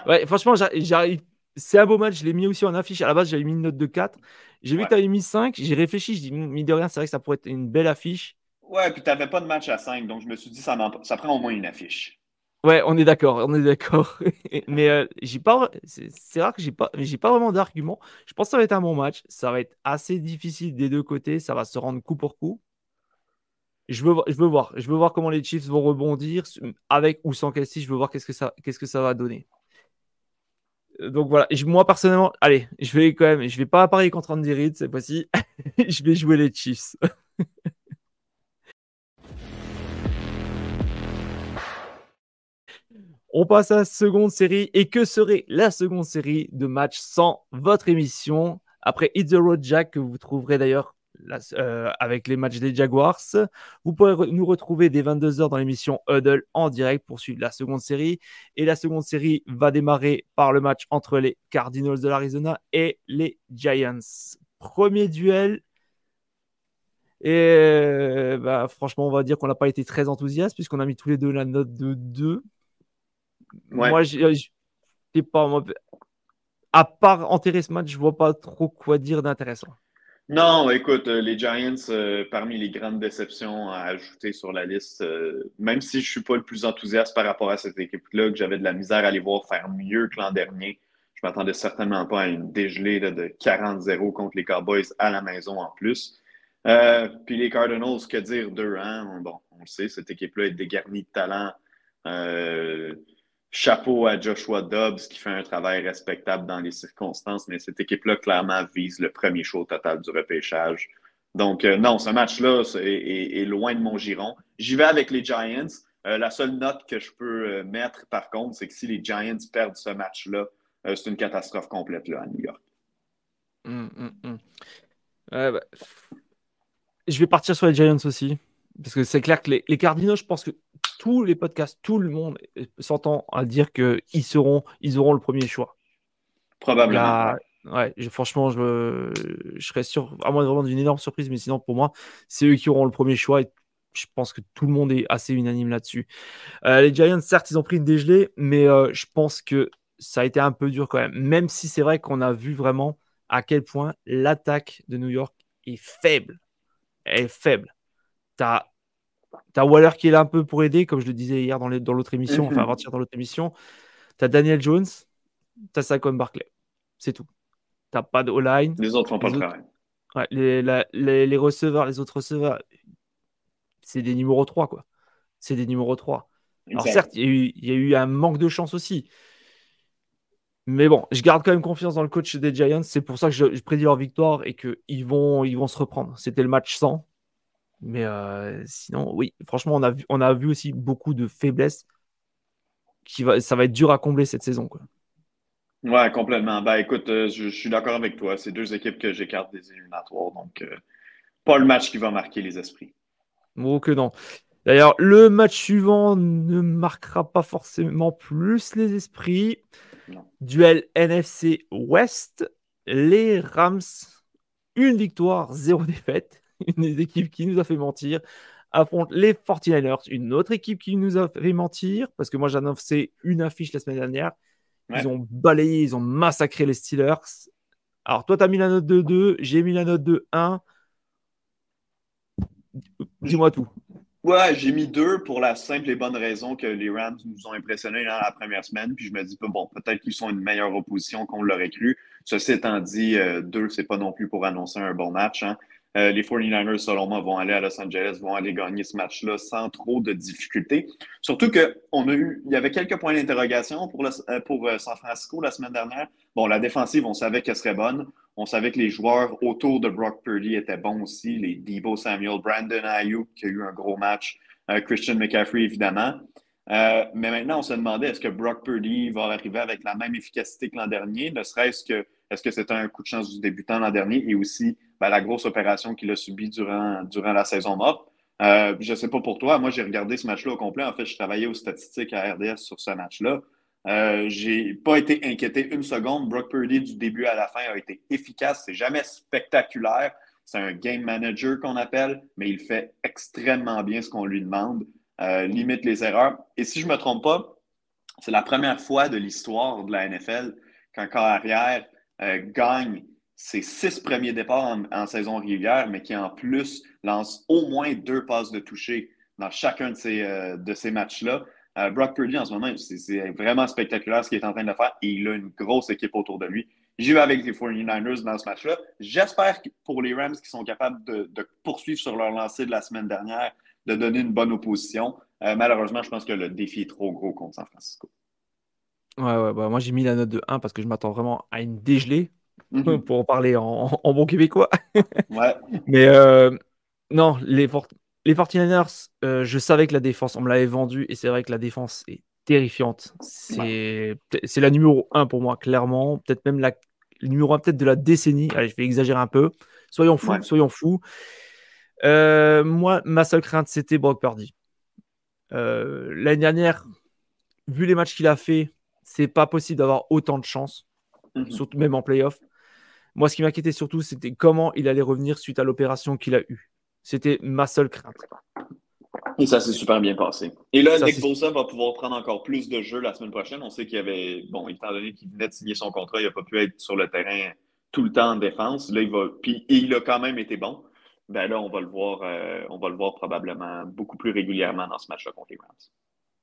Ouais, franchement, j'arrive. C'est un beau match. Je l'ai mis aussi en affiche. À la base, j'avais mis une note de 4. J'ai vu que tu avais mis 5. J'ai réfléchi. Je dis, mine de rien, c'est vrai que ça pourrait être une belle affiche. Ouais, puis tu n'avais pas de match à 5. Donc, je me suis dit, ça, ça prend au moins une affiche. Ouais, on est d'accord, on est d'accord. (laughs) mais euh, j'ai pas, c'est rare que j'ai pas, j'ai pas vraiment d'argument. Je pense que ça va être un bon match. Ça va être assez difficile des deux côtés. Ça va se rendre coup pour coup. Je veux, je veux voir. Je veux voir comment les Chiefs vont rebondir avec ou sans Kelsey. Je veux voir qu'est-ce que ça, qu'est-ce que ça va donner. Euh, donc voilà. moi personnellement, allez, je vais quand même, je vais pas parier contre Andy Reid cette fois-ci. (laughs) je vais jouer les Chiefs. On passe à la seconde série. Et que serait la seconde série de match sans votre émission? Après Hit the Road Jack, que vous trouverez d'ailleurs euh, avec les matchs des Jaguars. Vous pourrez nous retrouver dès 22h dans l'émission Huddle en direct pour suivre la seconde série. Et la seconde série va démarrer par le match entre les Cardinals de l'Arizona et les Giants. Premier duel. Et euh, bah, franchement, on va dire qu'on n'a pas été très enthousiaste puisqu'on a mis tous les deux la note de 2. Moi, j'ai pas. à part enterrer ce match, je vois pas trop quoi dire d'intéressant. Non, écoute, euh, les Giants, euh, parmi les grandes déceptions à ajouter sur la liste, euh, même si je suis pas le plus enthousiaste par rapport à cette équipe-là, que j'avais de la misère à les voir faire mieux que l'an dernier, je m'attendais certainement pas à une dégelée de 40-0 contre les Cowboys à la maison en plus. puis les Cardinals, que dire d'eux, hein? Bon, on le sait, cette équipe-là est dégarnie de talent chapeau à Joshua Dobbs qui fait un travail respectable dans les circonstances, mais cette équipe-là clairement vise le premier show total du repêchage. Donc, euh, non, ce match-là est, loin de mon giron. J'y vais avec les Giants. Euh, la seule note que je peux euh, mettre, par contre, c'est que si les Giants perdent ce match-là, c'est une catastrophe complète là, à New York. Hum, hum, hum. Bah, je vais partir sur les Giants aussi. Parce que c'est clair que les, Cardinals, je pense que tous les podcasts, tout le monde s'entend à dire qu'ils seront, ils auront le premier choix. Probablement. ouais, franchement, je, je serais sûr, à moins vraiment d'une énorme surprise, mais sinon, pour moi, c'est eux qui auront le premier choix. Et je pense que tout le monde est assez unanime là-dessus. Euh, les Giants, certes, ils ont pris une dégelée, mais euh, je pense que ça a été un peu dur quand même. Même si c'est vrai qu'on a vu vraiment à quel point l'attaque de New York est faible. Elle est faible. T'as as Waller qui est là un peu pour aider, comme je le disais hier dans l'autre émission, enfin mhm. avant-hier dans l'autre émission. T'as Daniel Jones, t'as Saquon Barclay. C'est tout. T'as pas de O-line. Les autres font pas le travail. Ouais, les, les, receveurs, les autres receveurs, c'est des numéros 3, quoi. C'est des numéros 3. Alors certes, il y, a eu un manque de chance aussi. Mais bon, je garde quand même confiance dans le coach des Giants. C'est pour ça que je, prédis leur victoire et qu'ils vont, ils vont se reprendre. C'était le match 100. Mais euh, sinon, oui, franchement, on a, vu, on a vu aussi beaucoup de faiblesses. Qui va, ça va être dur à combler cette saison. Quoi. Ouais, complètement. Ben, écoute, euh, je, suis d'accord avec toi. C'est deux équipes que j'écarte des éliminatoires. Donc, euh, pas le match qui va marquer les esprits. Oh que non. D'ailleurs, le match suivant ne marquera pas forcément plus les esprits. Duel NFC West. Les Rams, une victoire, zéro défaite. (laughs) Une des équipes qui nous a fait mentir affronte les 49ers, une autre équipe qui nous a fait mentir, parce que moi j'ai annoncé une affiche la semaine dernière. Ils ont balayé, ils ont massacré les Steelers. Alors toi, tu as mis la note de 2, j'ai mis la note de 1. Dis-moi tout. Ouais, j'ai mis 2 pour la simple et bonne raison que les Rams nous ont impressionnés dans la première semaine. Puis je me dis, bon, peut-être qu'ils sont une meilleure opposition qu'on l'aurait cru. Ceci étant dit, 2, euh, c'est pas non plus pour annoncer un bon match. Hein. Euh, les 49ers, selon moi, vont aller à Los Angeles, vont aller gagner ce match-là sans trop de difficultés. Surtout qu'on a eu, il y avait quelques points d'interrogation pour, euh, euh, San Francisco la semaine dernière. Bon, la défensive, on savait qu'elle serait bonne. On savait que les joueurs autour de Brock Purdy étaient bons aussi. Les Debo Samuel, Brandon Ayuk, qui a eu un gros match, Christian McCaffrey, évidemment. mais maintenant, on se demandait est-ce que Brock Purdy va arriver avec la même efficacité que l'an dernier, ne serait-ce que est-ce que c'est un coup de chance du débutant l'an dernier? Et aussi ben, la grosse opération qu'il a subie durant, durant la saison morte? Euh, je ne sais pas pour toi, moi j'ai regardé ce match-là au complet. En fait, je travaillais aux statistiques à RDS sur ce match-là. Euh, j'ai pas été inquiété une seconde. Brock Purdy, du début à la fin, a été efficace. C'est jamais spectaculaire. C'est un game manager qu'on appelle, mais il fait extrêmement bien ce qu'on lui demande, euh, limite les erreurs. Et si je ne me trompe pas, c'est la première fois de l'histoire de la NFL qu'un arrière euh, gagne ses six premiers départs en, saison régulière, mais qui en plus lance au moins deux passes de toucher dans chacun de ces, euh, ces matchs-là. Euh, Brock Purdy, en ce moment, c'est vraiment spectaculaire ce qu'il est en train de faire et il a une grosse équipe autour de lui. J'ai eu avec les 49ers dans ce match-là. J'espère pour les Rams qui sont capables de, poursuivre sur leur lancée de la semaine dernière, de donner une bonne opposition. malheureusement, je pense que le défi est trop gros contre San Francisco. Ouais, ouais, bah, moi j'ai mis la note de 1 parce que je m'attends vraiment à une dégelée, mhm. (laughs) pour en parler en, bon québécois. (laughs) ouais. Mais euh, non, les, les 49ers, euh, je savais que la défense, on me l'avait vendu et c'est vrai que la défense est terrifiante. C'est la numéro 1 pour moi, clairement. Peut-être même la numéro 1 peut-être de la décennie. Allez, je vais exagérer un peu. Soyons fous, soyons fous. Euh, moi, ma seule crainte, c'était Brock Purdy. L'année dernière, vu les matchs qu'il a fait, c'est pas possible d'avoir autant de chance, mhm. surtout même en playoff. Moi, ce qui m'inquiétait surtout, c'était comment il allait revenir suite à l'opération qu'il a eue. C'était ma seule crainte. Et ça s'est super bien passé. Et là, Nick Bosa va pouvoir prendre encore plus de jeux la semaine prochaine. On sait qu'il avait, bon, étant donné qu'il venait de signer son contrat, il n'a pas pu être sur le terrain tout le temps en défense. Là, il va, puis il a quand même été bon. Ben là, on va le voir, euh, on va le voir probablement beaucoup plus régulièrement dans ce match-là contre les Rams.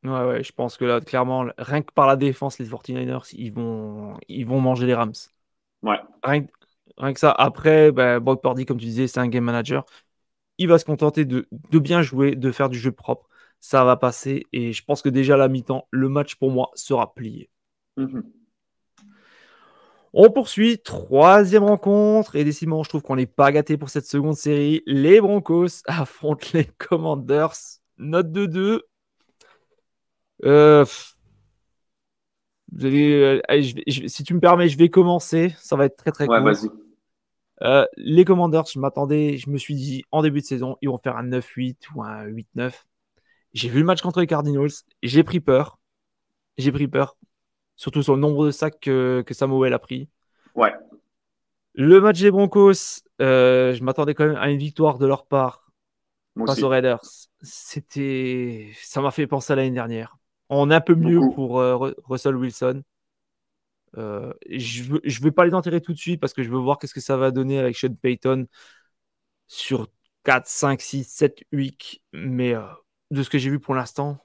Ouais, ouais, je pense que là, clairement, rien que par la défense, les 49ers, ils vont, ils vont manger les Rams. Ouais. Rien, que ça. Après, bah, Brock Purdy, comme tu disais, c'est un game manager. Il va se contenter de, bien jouer, de faire du jeu propre. Ça va passer. Et je pense que déjà à la mi-temps, le match pour moi sera plié. Mm-hmm. On poursuit, troisième rencontre, et décidément, je trouve qu'on n'est pas gâté pour cette seconde série. Les Broncos (laughs) affrontent les Commanders. Note de 2, euh, euh, si tu me permets, je vais commencer. Ça va être très très ouais, court. Euh, les Commanders, je m'attendais, je me suis dit en début de saison, ils vont faire un 9-8 ou un 8-9. J'ai vu le match contre les Cardinals, j'ai pris peur. J'ai pris peur. Surtout sur le nombre de sacs que, Samuel a pris. Ouais. Le match des Broncos, je m'attendais quand même à une victoire de leur part face aux Raiders. C'était. Ça m'a fait penser à l'année dernière. On est un peu mieux pour euh, Russell Wilson. Euh, je ne vais pas les enterrer tout de suite parce que je veux voir qu'est-ce que ça va donner avec Sean Payton sur 4, 5, 6, 7 weeks. Mais euh, de ce que j'ai vu pour l'instant,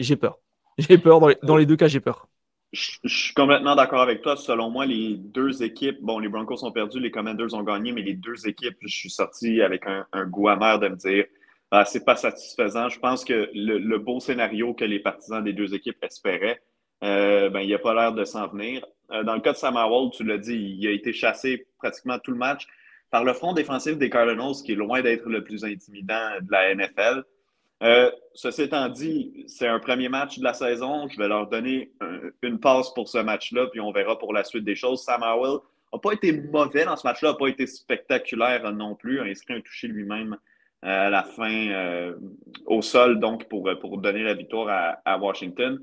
j'ai peur. (laughs) J'ai peur. Dans les, deux cas, j'ai peur. Je, suis complètement d'accord avec toi. Selon moi, les deux équipes, bon, les Broncos ont perdu, les Commanders ont gagné, mais les deux équipes, je suis sorti avec un, un goût amer de me dire ah, c'est pas satisfaisant. Je pense que le, beau scénario que les partisans des deux équipes espéraient, euh, ben, il n'a pas l'air de s'en venir. Euh, dans le cas de Sam Howell, tu l'as dit, il a été chassé pratiquement tout le match par le front défensif des Cardinals, qui est loin d'être le plus intimidant de la NFL. Euh, ceci étant dit, c'est un premier match de la saison. Je vais leur donner une passe pour ce match-là, puis on verra pour la suite des choses. Sam Howell n'a pas été mauvais dans ce match-là, n'a pas été spectaculaire non plus, a inscrit un toucher lui-même à la fin au sol, donc pour, pour donner la victoire à, Washington.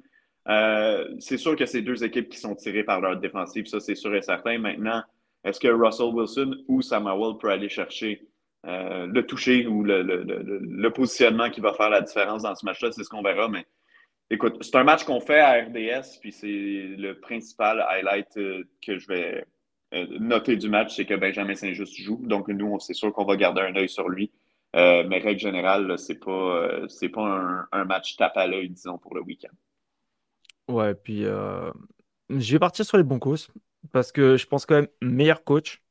c'est sûr que c'est deux équipes qui sont tirées par leur défensive, ça c'est sûr et certain. Maintenant, est-ce que Russell Wilson ou Samuel peut aller chercher euh, le toucher ou le, positionnement qui va faire la différence dans ce match-là? C'est ce qu'on verra. Mais écoute, c'est un match qu'on fait à RDS, puis c'est le principal highlight euh, que je vais euh, noter du match, c'est que Benjamin Saint-Just joue. Donc, nous, c'est sûr qu'on va garder un œil sur lui. Mais règle générale, c'est pas, c'est pas un, match tape à l'œil, disons, pour le week-end. Ouais, puis je vais partir sur les bons causes parce que je pense quand même meilleur coach,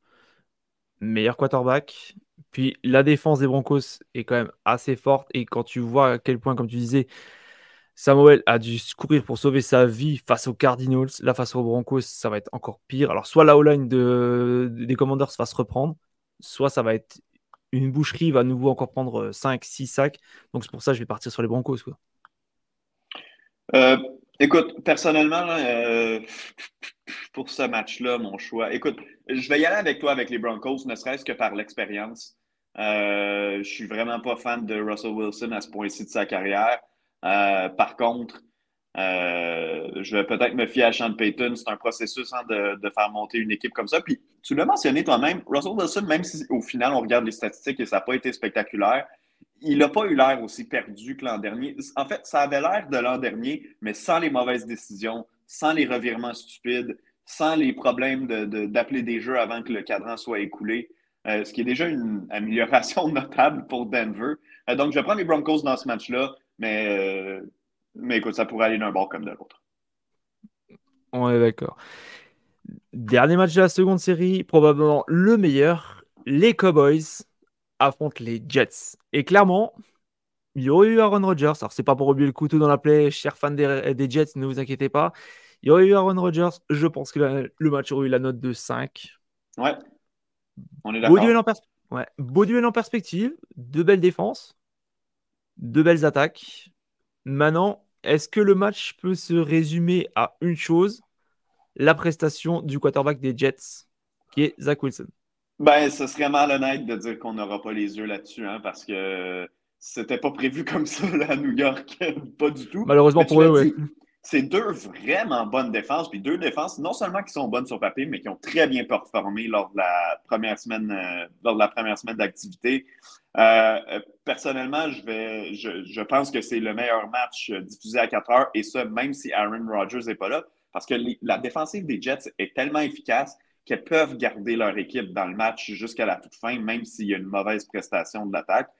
meilleur quarterback. Puis la défense des Broncos est quand même assez forte. Et quand tu vois à quel point, comme tu disais, Samuel a dû courir pour sauver sa vie face aux Cardinals, là face aux Broncos, ça va être encore pire. Alors soit la O-line de, des Commanders va se reprendre, soit ça va être une boucherie, va à nouveau encore prendre 5, 6 sacs. Donc c'est pour ça que je vais partir sur les Broncos. Euh, écoute, personnellement, euh, pour ce match-là, mon choix. Écoute, je vais y aller avec toi avec les Broncos, ne serait-ce que par l'expérience. Euh, je suis vraiment pas fan de Russell Wilson à ce point-ci de sa carrière. Euh, par contre, euh, je vais peut-être me fier à Sean Payton. C'est un processus hein, de, de, faire monter une équipe comme ça. Puis, tu l'as mentionné toi-même, Russell Wilson, même si au final on regarde les statistiques et ça n'a pas été spectaculaire, il n'a pas eu l'air aussi perdu que l'an dernier. En fait, ça avait l'air de l'an dernier, mais sans les mauvaises décisions, sans les revirements stupides, sans les problèmes d'appeler des jeux avant que le cadran soit écoulé, euh, ce qui est déjà une amélioration (laughs) notable pour Denver. Euh, donc, je prendre les Broncos dans ce match-là, mais, euh, mais écoute, ça pourrait aller d'un bord comme de l'autre. On est d'accord. Dernier match de la seconde série, probablement le meilleur. Les Cowboys affrontent les Jets. Et clairement, il y aurait eu Aaron Rodgers. Alors, c'est pas pour oublier le couteau dans la plaie, chers fans des, des Jets, ne vous inquiétez pas. Il y aurait eu Aaron Rodgers. Je pense que le match aurait eu la note de 5. Ouais. On est d'accord. Beau, duel en perspective. De belles défenses. De belles attaques. Maintenant, est-ce que le match peut se résumer à une chose? La prestation du quarterback des Jets, qui est Zach Wilson. Ben, ce serait malhonnête de dire qu'on n'aura pas les yeux là-dessus, hein, parce que c'était pas prévu (laughs) comme ça à New York. (laughs) pas du tout. Malheureusement pour eux, oui c'est deux vraiment bonnes défenses, puis deux défenses non seulement qui sont bonnes sur papier, mais qui ont très bien performé lors de la première semaine, euh, lors de la première semaine d'activité. Euh, euh, personnellement, je, vais, je, pense que c'est le meilleur match diffusé à 4 heures, et ça, même si Aaron Rodgers n'est pas là, parce que la défensive des Jets est tellement efficace qu'elles peuvent garder leur équipe dans le match jusqu'à la toute fin, même s'il y a une mauvaise prestation de l'attaque.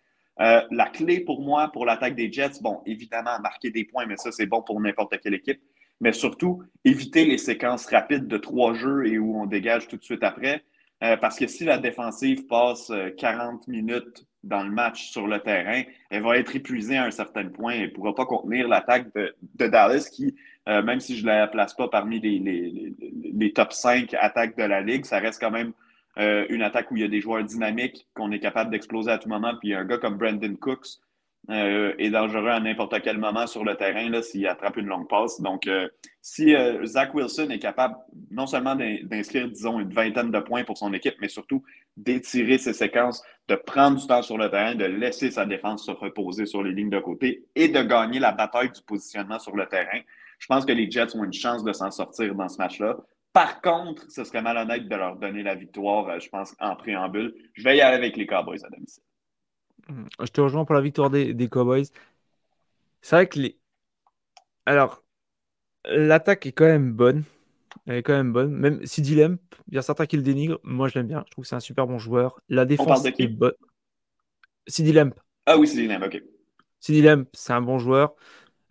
Euh, la clé pour moi, pour l'attaque des Jets, bon, évidemment, marquer des points, mais ça, c'est bon pour n'importe quelle équipe. Mais surtout, éviter les séquences rapides de trois jeux et où on dégage tout de suite après. Euh, parce que si la défensive passe 40 euh, minutes dans le match sur le terrain, elle va être épuisée à un certain point et ne pourra pas contenir l'attaque de, Dallas qui, même si je ne la place pas parmi les, top 5 attaques de la Ligue, ça reste quand même euh, une attaque où il y a des joueurs dynamiques qu'on est capable d'exploser à tout moment. Puis un gars comme Brandon Cooks euh, est dangereux à n'importe quel moment sur le terrain s'il attrape une longue passe. Donc, euh, si Zach Wilson est capable non seulement d'inscrire, disons, une vingtaine de points pour son équipe, mais surtout d'étirer ses séquences, de prendre du temps sur le terrain, de laisser sa défense se reposer sur les lignes de côté et de gagner la bataille du positionnement sur le terrain, je pense que les Jets ont une chance de s'en sortir dans ce match-là. Par contre, ce serait malhonnête de leur donner la victoire, euh, je pense, en préambule. Je vais y aller avec les Cowboys à domicile. Je te rejoins pour la victoire des, Cowboys. C'est vrai que les. Alors, l'attaque est quand même bonne. Elle est quand même bonne. Même si Lamp, il y a certains qui le dénigrent. Moi, je l'aime bien. Je trouve que c'est un super bon joueur. La défense est bonne. CD Lamp. Ah oui, CD Lamp, ok. CD Lamp, c'est un bon joueur.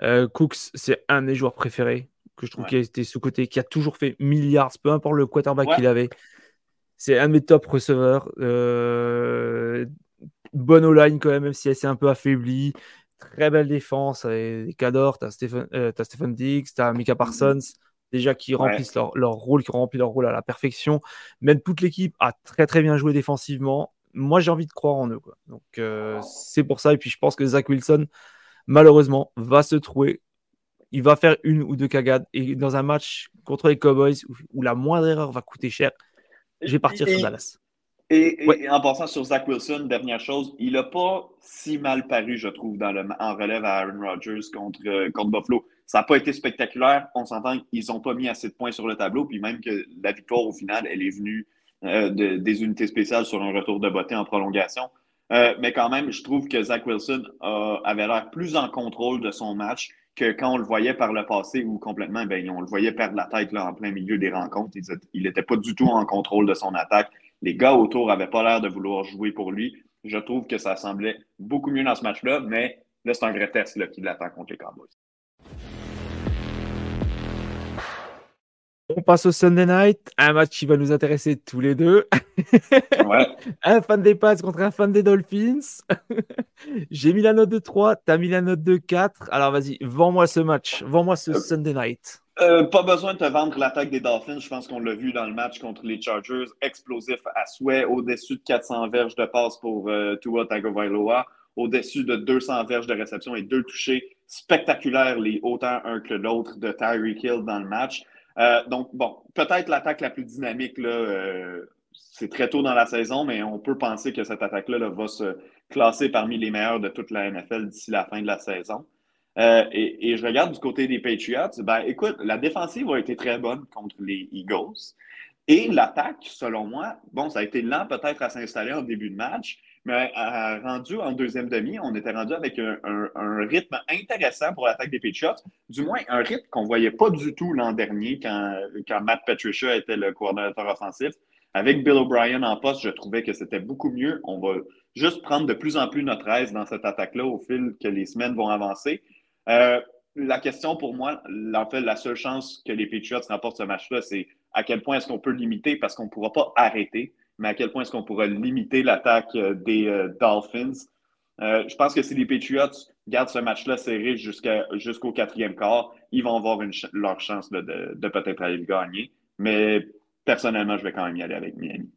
Euh, Cooks, c'est un de mes joueurs préférés que je trouve qu'il a été sous-côté, qui a toujours fait milliards, peu importe le quarterback qu'il avait. C'est un de mes top receveurs. Euh, bonne O-line quand même, même si elle s'est un peu affaiblie. Très belle défense. Des Cador, tu as, Stephen, euh, Stephen Diggs, tu as Mika Parsons, déjà qui remplissent leur, leur, rôle, qui ont rempli leur rôle à la perfection. Même toute l'équipe a très très bien joué défensivement. Moi, j'ai envie de croire en eux. Quoi. Donc, euh, c'est pour ça. Et puis, je pense que Zach Wilson, malheureusement, va se trouver il va faire une ou deux cagades. Et dans un match contre les Cowboys où, la moindre erreur va coûter cher, je vais partir sur Dallas. Et, en passant sur Zach Wilson, dernière chose, il n'a pas si mal paru, je trouve, dans le, en relève à Aaron Rodgers contre, euh, contre Buffalo. Ça n'a pas été spectaculaire. On s'entend qu'ils n'ont pas mis assez de points sur le tableau, puis même que la victoire, au final, elle est venue euh, de, des unités spéciales sur un retour de beauté en prolongation. Euh, mais quand même, je trouve que Zach Wilson avait l'air plus en contrôle de son match que quand on le voyait par le passé ou complètement, ben, on le voyait perdre la tête là, en plein milieu des rencontres. Il n'était pas du tout en contrôle de son attaque. Les gars autour n'avaient pas l'air de vouloir jouer pour lui. Je trouve que ça semblait beaucoup mieux dans ce match-là, mais là, c'est un vrai test là, qui l'attend contre les Cowboys. On passe au Sunday Night, un match qui va nous intéresser tous les deux. Ouais. (laughs) un fan des Pats contre un fan des Dolphins. (laughs) J'ai mis la note de 3, tu as mis la note de 4. Alors vas-y, vends-moi ce match, vends-moi ce Sunday Night. Euh, pas besoin de te vendre l'attaque des Dolphins. Je pense qu'on l'a vu dans le match contre les Chargers. Explosif à souhait, au-dessus de 400 verges de passe pour euh, Tua Tagovailoa, au-dessus de 200 verges de réception et deux touchés spectaculaires, les autant un que l'autre de Tyreek Hill dans le match. Euh, donc, bon, peut-être l'attaque la plus dynamique, là, c'est très tôt dans la saison, mais on peut penser que cette attaque-là va se classer parmi les meilleures de toute la NFL d'ici la fin de la saison. Euh, et, je regarde du côté des Patriots. Ben, écoute, la défensive a été très bonne contre les Eagles. Et l'attaque, selon moi, bon, ça a été lent peut-être à s'installer en début de match, mais rendu en deuxième demi, on était rendu avec un, rythme intéressant pour l'attaque des Patriots. Du moins, un rythme qu'on ne voyait pas du tout l'an dernier quand, quand Matt Patricia était le coordonnateur offensif. Avec Bill O'Brien en poste, je trouvais que c'était beaucoup mieux. On va juste prendre de plus en plus notre aise dans cette attaque-là au fil que les semaines vont avancer. Euh, la question pour moi, en fait, la seule chance que les Patriots remportent ce match-là, c'est à quel point est-ce qu'on peut limiter, parce qu'on ne pourra pas arrêter, mais à quel point est-ce qu'on pourra limiter l'attaque euh, des euh, Dolphins? je pense que si les Patriots gardent ce match-là serré jusqu'au quatrième quart, ils vont avoir leur chance de, peut-être aller le gagner. Mais personnellement, je vais quand même y aller avec Miami.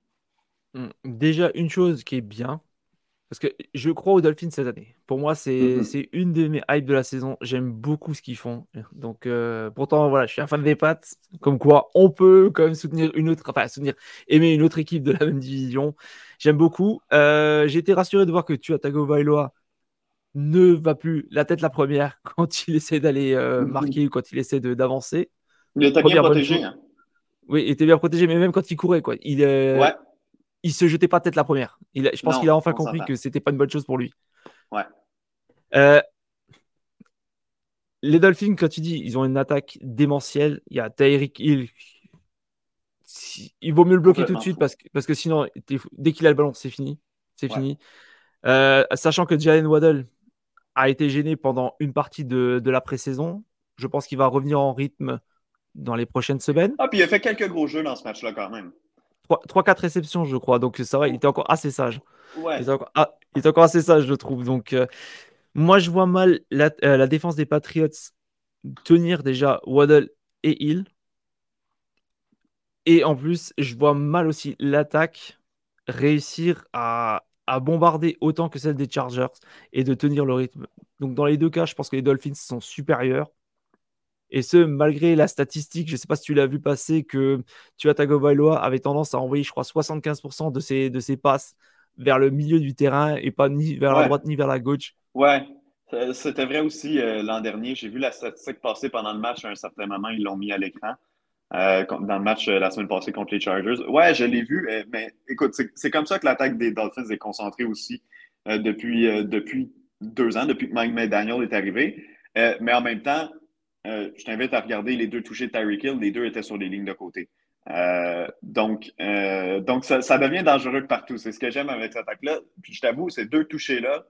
Hmm. Déjà, une chose qui est bien, parce que je crois aux Dolphins cette année. Pour moi, c'est mm-hmm. une de mes hypes de la saison. J'aime beaucoup ce qu'ils font. Donc, euh, pourtant, voilà, je suis un fan des Pats. Comme quoi, on peut quand même soutenir une autre, enfin, soutenir, aimer une autre équipe de la même division. J'aime beaucoup. Euh, j'ai été rassuré de voir que tu Tagovailoa ne va plus la tête la première (laughs) quand il essaie d'aller euh, mm-hmm. marquer ou quand il essaie d'avancer. Il était bien protégé. Hein. Oui, il était bien protégé, mais même quand il courait, quoi. Il, ouais il se jetait pas tête la première. Il, je pense qu'il a enfin compris que c'était pas une bonne chose pour lui. Ouais. Euh, les Dolphins, quand tu dis, ils ont une attaque démentielle. Il y a Tyreek Hill. Il vaut mieux le bloquer tout de suite parce que, parce que sinon, dès qu'il a le ballon, c'est fini. C'est fini. Euh, sachant que Jalen Waddell a été gêné pendant une partie de, de la pré-saison, je pense qu'il va revenir en rythme dans les prochaines semaines. Ah, puis il a fait quelques gros jeux dans ce match-là quand même. 3-4 réceptions, je crois. Donc, ça va, il était encore assez sage. Il, était encore, ah, il encore assez sage, je trouve. Donc, euh, moi, je vois mal la, euh, la, défense des Patriots tenir déjà Waddle et Hill. Et en plus, je vois mal aussi l'attaque réussir à, à, bombarder autant que celle des Chargers et de tenir le rythme. Donc, dans les deux cas, je pense que les Dolphins sont supérieurs. Et ce, malgré la statistique, je ne sais pas si tu l'as vu passer, que Tua Tagovailoa avait tendance à envoyer, je crois, 75% de ses, de ses passes vers le milieu du terrain et pas ni vers la droite ni vers la gauche. Ouais, c'était vrai aussi euh, l'an dernier. J'ai vu la statistique passer pendant le match à un certain moment, ils l'ont mis à l'écran. Euh, dans le match euh, la semaine passée contre les Chargers. Ouais, je l'ai vu, mais écoute, c'est comme ça que l'attaque des Dolphins est concentrée aussi depuis, depuis deux ans, depuis que Mike McDaniel est arrivé. mais en même temps, euh, je t'invite à regarder les deux touchés de Tyreek Hill. Les deux étaient sur les lignes de côté. Euh, donc, euh, donc ça, devient dangereux partout. C'est ce que j'aime avec cette attaque-là. Puis je t'avoue, ces deux touchés-là,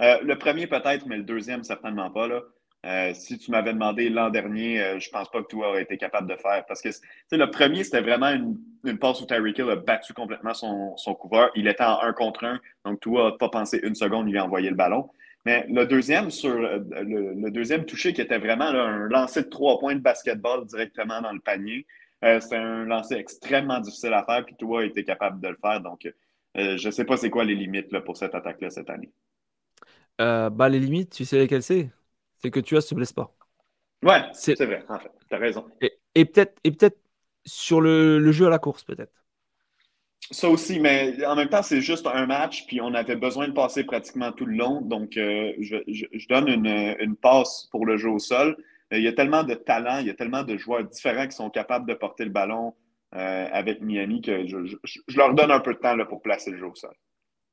le premier peut-être, mais le deuxième, certainement pas. Là. si tu m'avais demandé l'an dernier, je pense pas que toi aurais été capable de faire. Parce que le premier, c'était vraiment une, passe où Tyreek Hill a battu complètement son, son couvert. Il était en un contre un, donc toi n'a pas pensé une seconde, il lui a envoyé le ballon. Mais le deuxième, sur le, deuxième touché qui était vraiment un lancer de trois points de basketball directement dans le panier, euh, c'était un lancer extrêmement difficile à faire, puis toi, été capable de le faire. Donc, euh, je ne sais pas c'est quoi les limites là, pour cette attaque-là cette année. Euh, bah, les limites, tu sais lesquelles c'est? C'est que tu as se blesse pas. Ouais, c'est vrai, en fait. Tu as raison. Et, peut-être peut sur le, le, jeu à la course, peut-être. Ça aussi, mais en même temps, c'est juste un match, puis on avait besoin de passer pratiquement tout le long. Donc, euh, je, donne une, passe pour le jeu au sol. Euh, il y a tellement de talent, il y a tellement de joueurs différents qui sont capables de porter le ballon euh, avec Miami que je, leur donne un peu de temps là, pour placer le jeu au sol.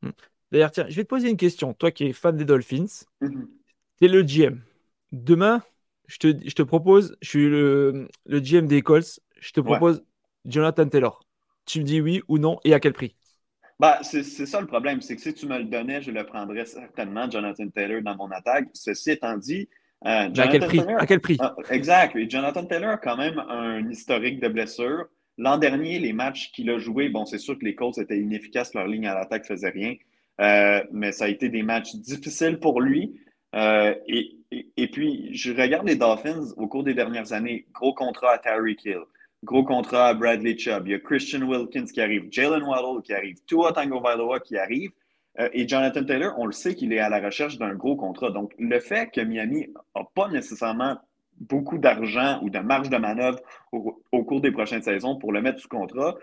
Hmm. D'ailleurs, tiens, je vais te poser une question. Toi qui es fan des Dolphins, mm-hmm. tu es le GM. Demain, je te, propose, je suis le, le GM des Colts, je te propose Jonathan Taylor. Tu me dis oui ou non et à quel prix? Bah, c'est ça le problème, c'est que si tu me le donnais, je le prendrais certainement, Jonathan Taylor, dans mon attaque. Ceci étant dit, euh, à quel prix? à quel prix? Ah, exact. Et Jonathan Taylor a quand même un historique de blessures. L'an dernier, les matchs qu'il a joués, bon, c'est sûr que les Colts étaient inefficaces, leur ligne à l'attaque faisait rien. Euh, mais ça a été des matchs difficiles pour lui. Euh, et, et, puis, je regarde les Dolphins au cours des dernières années. Gros contrat à Tyreek Hill, gros contrat à Bradley Chubb. Il y a Christian Wilkins qui arrive, Jalen Waddle qui arrive, Tua Tango Vailoa qui arrive. Euh, et Jonathan Taylor, on le sait qu'il est à la recherche d'un gros contrat. Donc, le fait que Miami n'a pas nécessairement beaucoup d'argent ou de marge de manœuvre au, cours des prochaines saisons pour le mettre sous contrat,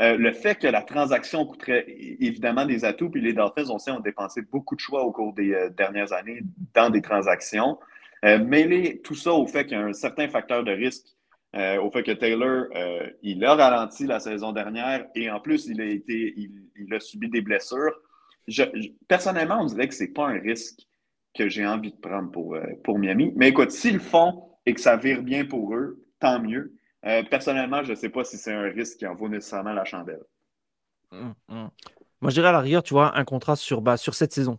euh, le fait que la transaction coûterait évidemment des atouts, puis les Dolphins, on sait, ont dépensé beaucoup de choix au cours des euh, dernières années dans des transactions. Mêler tout ça au fait qu'il y a un certain facteur de risque, au fait que Taylor, il a ralenti la saison dernière et en plus, il a, été, il, a subi des blessures. personnellement, on dirait que ce n'est pas un risque que j'ai envie de prendre pour, pour Miami. Mais écoute, s'ils le font et que ça vire bien pour eux, tant mieux. Euh, personnellement, je ne sais pas si c'est un risque qui en vaut nécessairement la chandelle. Hum, hum. Moi, je dirais à la rigueur, tu vois, un contrat sur, bah, sur cette saison.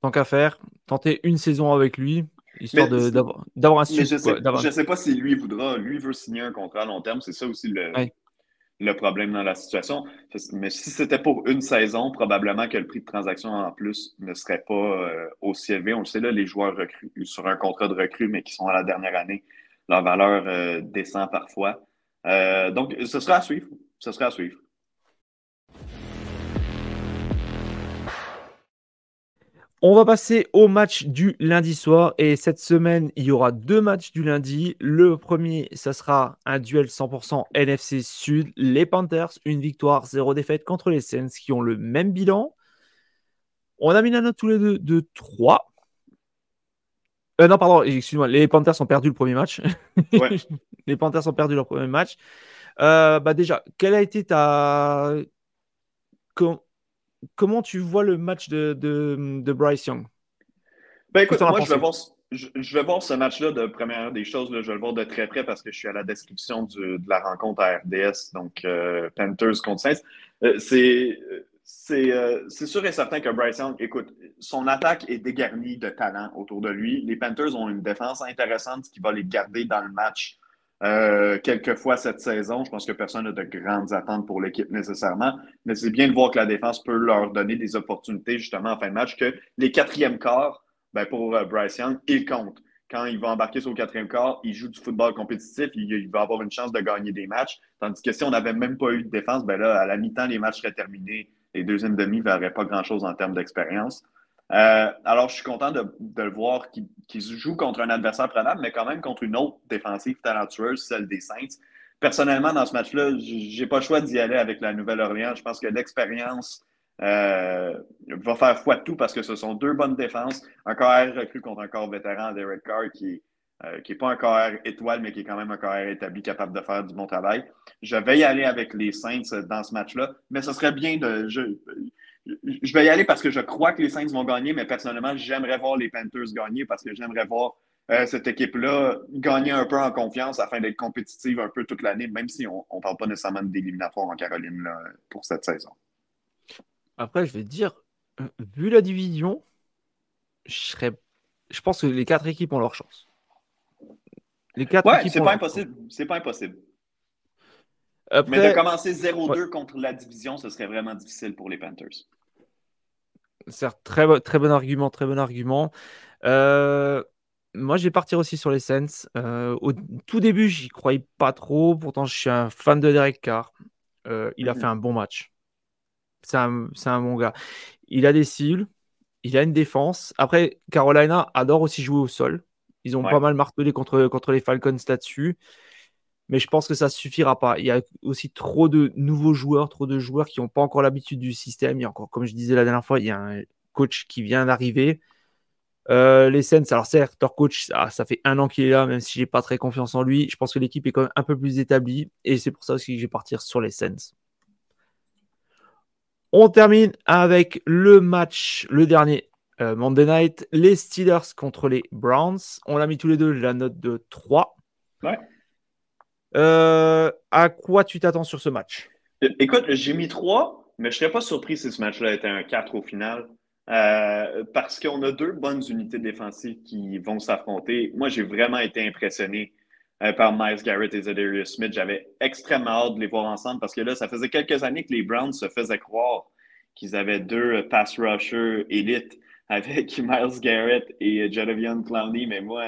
Tant qu'à faire, tenter une saison avec lui, histoire d'avoir un succès. Je ne sais, pas si lui voudra. Lui veut signer un contrat à long terme. C'est ça aussi le, le problème dans la situation. Mais si c'était pour une saison, probablement que le prix de transaction en plus ne serait pas euh, aussi élevé. On le sait, là, les joueurs recrues sur un contrat de recrue, mais qui sont à la dernière année, leur valeur euh, descend parfois. Euh, donc, ce sera à suivre. Ce sera à suivre. On va passer au match du lundi soir. Et cette semaine, il y aura deux matchs du lundi. Le premier, ce sera un duel 100% NFC Sud. Les Panthers, une victoire, zéro défaite contre les Saints qui ont le même bilan. On a mis la note tous les deux de 3. Euh, non, pardon, excuse-moi. Les Panthers ont perdu le premier match. (laughs) les Panthers ont perdu leur premier match. Euh, bah déjà, quelle a été ta. Comment tu vois le match de, de, Bryce Young? Ben, écoute, moi, je vais, voir, je, ce match-là de première des choses. je vais le voir de très près parce que je suis à la description de la rencontre à RDS, donc euh, Panthers contre Saints. c'est euh, c'est sûr et certain que Bryce Young, écoute, son attaque est dégarnie de talent autour de lui. Les Panthers ont une défense intéressante qui va les garder dans le match euh, quelques fois cette saison. Je pense que personne n'a de grandes attentes pour l'équipe nécessairement, mais c'est bien de voir que la défense peut leur donner des opportunités justement en fin de match, que les quatrièmes quarts, ben pour euh, Bryce Young, il compte. Quand il va embarquer sur le quatrième quart, il joue du football compétitif, il, va avoir une chance de gagner des matchs. Tandis que si on n'avait même pas eu de défense, ben là, à la mi-temps, les matchs seraient terminés les deuxièmes demi ne verraient pas grand-chose en termes d'expérience. Euh, alors, je suis content de, le voir qu'il joue contre un adversaire prenable, mais quand même contre une autre défensive talentueuse, celle des Saints. Personnellement, dans ce match-là, je n'ai pas le choix d'y aller avec la Nouvelle-Orléans. Je pense que l'expérience euh, va faire foi de tout parce que ce sont deux bonnes défenses. Un corps recru contre un corps vétéran, Derek Carr, qui n'est euh, pas un corps étoile, mais qui est quand même un corps établi capable de faire du bon travail. Je vais y aller avec les Saints dans ce match-là, mais ce serait bien de. Je, je, vais y aller parce que je crois que les Saints vont gagner, mais personnellement, j'aimerais voir les Panthers gagner parce que j'aimerais voir euh, cette équipe-là gagner un peu en confiance afin d'être compétitive un peu toute l'année, même si on ne parle pas nécessairement d'éliminatoire en Caroline pour cette saison. Après, je vais te dire, euh, vu la division, je, serais... je pense que les quatre équipes ont leur chance. Les quatre ouais, c'est pas impossible. C'est pas impossible. Mais de commencer 0-2 contre la division, ce serait vraiment difficile pour les Panthers. C'est très, très bon argument, très bon argument. Euh, moi, je vais partir aussi sur les Saints. Euh, au tout début, j'y croyais pas trop. Pourtant, je suis un fan de Derek Carr. Euh, il a mhm. fait un bon match. C'est un, un, bon gars. Il a des cibles. Il a une défense. Après, Carolina adore aussi jouer au sol. Ils ont pas mal martelé contre, contre les Falcons là-dessus. Mais je pense que ça suffira pas. Il y a aussi trop de nouveaux joueurs, trop de joueurs qui n'ont pas encore l'habitude du système. Il y a encore, comme je disais la dernière fois, il y a un coach qui vient d'arriver. Euh, les Sens, alors certes, leur coach, ça, fait un an qu'il est là, même si j'ai pas très confiance en lui. Je pense que l'équipe est quand même un peu plus établie et c'est pour ça aussi que je vais partir sur les Sens. On termine avec le match, le dernier euh, Monday Night, les Steelers contre les Browns. On a mis tous les deux la note de 3. Ouais. Euh, à quoi tu t'attends sur ce match? Écoute, j'ai mis 3, mais je ne serais pas surpris si ce match-là était un 4 au final. Euh, parce qu'on a deux bonnes unités défensives qui vont s'affronter. Moi, j'ai vraiment été impressionné euh, par Miles Garrett et Zadarius Smith. J'avais extrêmement hâte de les voir ensemble parce que là, ça faisait quelques années que les Browns se faisaient croire qu'ils avaient deux pass rushers élites avec (laughs) Miles Garrett et Jadavion Clowney. Mais moi,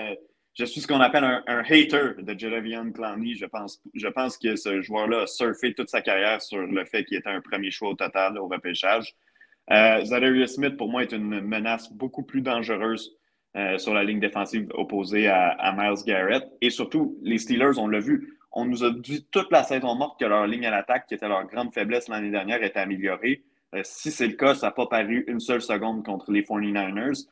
je suis ce qu'on appelle un, hater de Jadavion Clowney. Je pense, je pense que ce joueur-là a surfé toute sa carrière sur le fait qu'il était un premier choix au total au repêchage. Euh, Zadarius Smith, pour moi, est une menace beaucoup plus dangereuse euh, sur la ligne défensive opposée à, Miles Garrett. Et surtout, les Steelers, on l'a vu, on nous a dit toute la saison morte que leur ligne à l'attaque, qui était leur grande faiblesse l'année dernière, était améliorée. Euh, si c'est le cas, ça n'a pas paru une seule seconde contre les 49ers.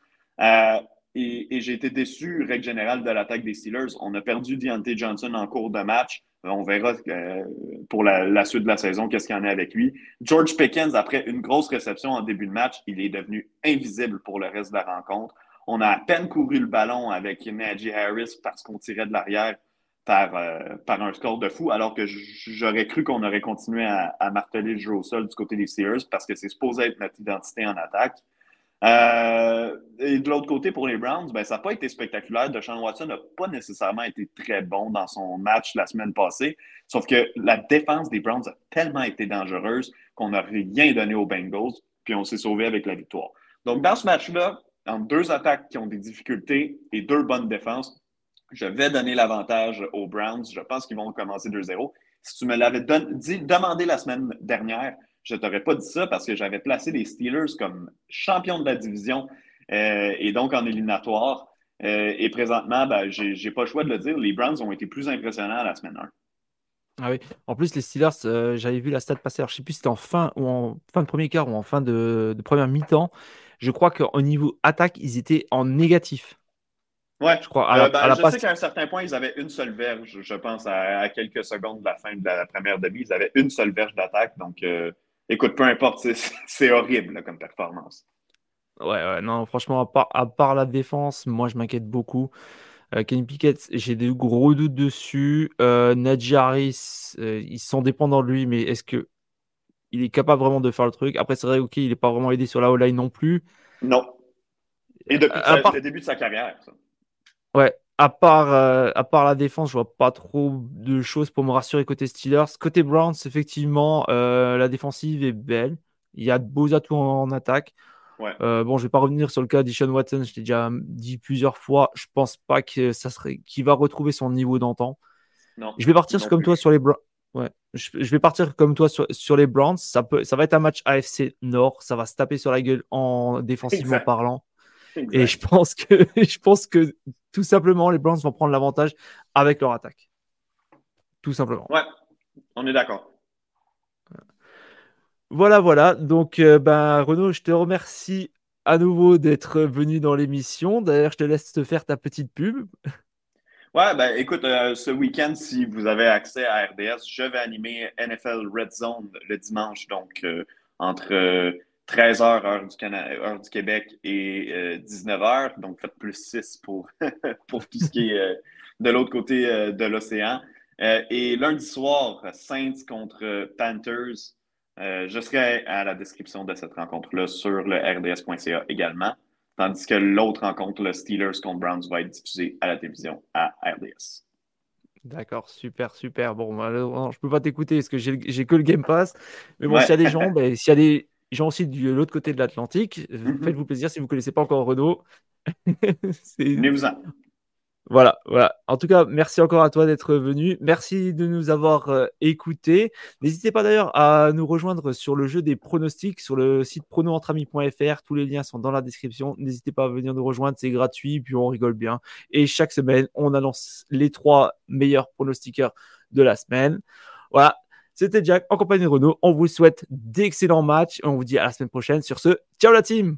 Et, j'ai été déçu, règle générale, de l'attaque des Steelers. On a perdu Deontay Johnson en cours de match. On verra euh, pour la, suite de la saison qu'est-ce qu'il y en a avec lui. George Pickens, après une grosse réception en début de match, il est devenu invisible pour le reste de la rencontre. On a à peine couru le ballon avec Najee Harris parce qu'on tirait de l'arrière par, euh, par un score de fou, alors que j'aurais cru qu'on aurait continué à, à, marteler le jeu au sol du côté des Sears parce que c'est supposé être notre identité en attaque. Euh, et de l'autre côté, pour les Browns, ben, ça n'a pas été spectaculaire. Deshaun Watson n'a pas nécessairement été très bon dans son match la semaine passée. Sauf que la défense des Browns a tellement été dangereuse qu'on n'a rien donné aux Bengals, puis on s'est sauvé avec la victoire. Donc, dans ce match-là, entre deux attaques qui ont des difficultés et deux bonnes défenses, je vais donner l'avantage aux Browns. Je pense qu'ils vont commencer 2-0. Si tu me l'avais demandé la semaine dernière, je ne t'aurais pas dit ça parce que j'avais placé les Steelers comme champions de la division euh, et donc en éliminatoire. Euh, et présentement, ben, je n'ai pas le choix de le dire, les Browns ont été plus impressionnants la semaine 1. Ah oui. En plus, les Steelers, euh, j'avais vu la stat passer. je ne sais plus si c'était en fin ou en fin de premier quart ou en fin de, première mi-temps. Je crois qu'au niveau attaque, ils étaient en négatif. Ouais, je crois. Ben, je sais qu'à un certain point, ils avaient une seule verge, je pense, à, quelques secondes de la fin de la première demi. Ils avaient une seule verge d'attaque. Donc, écoute, peu importe, c'est horrible comme performance. Ouais, ouais, non, franchement, à part, la défense, moi je m'inquiète beaucoup. Euh, Kenny Pickett, j'ai des gros doutes dessus. Euh, Harris, euh, ils sont dépendants de lui, mais est-ce que il est capable vraiment de faire le truc? Après, c'est vrai, ok, il n'est pas vraiment aidé sur la O-line non plus. Non. Et depuis le début de sa carrière, ça. Ouais, à part, euh, à part la défense, je vois pas trop de choses pour me rassurer côté Steelers. Côté Browns, effectivement, euh, la défensive est belle. Il y a de beaux atouts en, attaque. Euh, bon, je vais pas revenir sur le cas d'Ishon Watson, je l'ai déjà dit plusieurs fois. Je pense pas que ça serait qu'il va retrouver son niveau d'antan. Je vais partir comme toi sur les Browns. Ouais. Je, vais partir comme toi sur, les Browns. Ça, peut, ça va être un match AFC Nord. Ça va se taper sur la gueule en défensivement parlant. (laughs) Et je pense que (laughs) je pense que tout simplement les Browns vont prendre l'avantage avec leur attaque. Tout simplement. Ouais, on est d'accord. Voilà, voilà. Donc, euh, ben, Renaud, je te remercie à nouveau d'être venu dans l'émission. D'ailleurs, je te laisse te faire ta petite pub. Ouais, ben écoute, euh, ce week-end, si vous avez accès à RDS, je vais animer NFL Red Zone le dimanche, donc euh, entre 13h, heure du, heure du Québec, et 19h. Euh, donc, faites plus 6 pour, (laughs) pour tout ce qui est euh, de l'autre côté euh, de l'océan. et lundi soir, Saints contre Panthers. je serai à la description de cette rencontre-là sur le rds.ca également. Tandis que l'autre rencontre, le Steelers contre Browns, va être diffusée à la télévision à RDS. D'accord, super, super. Bon, je ne peux pas t'écouter parce que j'ai que le Game Pass. Mais bon, s'il y a des gens, ben, s'il y a des, gens aussi de l'autre côté de l'Atlantique. Euh, mhm. Faites-vous plaisir si vous ne connaissez pas encore Renault. (laughs) Venez-vous-en. Voilà, voilà. En tout cas, merci encore à toi d'être venu. Merci de nous avoir euh, écoutés. N'hésitez pas d'ailleurs à nous rejoindre sur le jeu des pronostics sur le site pronoentrami.fr. Tous les liens sont dans la description. N'hésitez pas à venir nous rejoindre, c'est gratuit, puis on rigole bien. Et chaque semaine, on annonce les trois meilleurs pronostiqueurs de la semaine. Voilà, c'était Jack en compagnie de Renault. On vous souhaite d'excellents matchs et on vous dit à la semaine prochaine. Sur ce, ciao la team!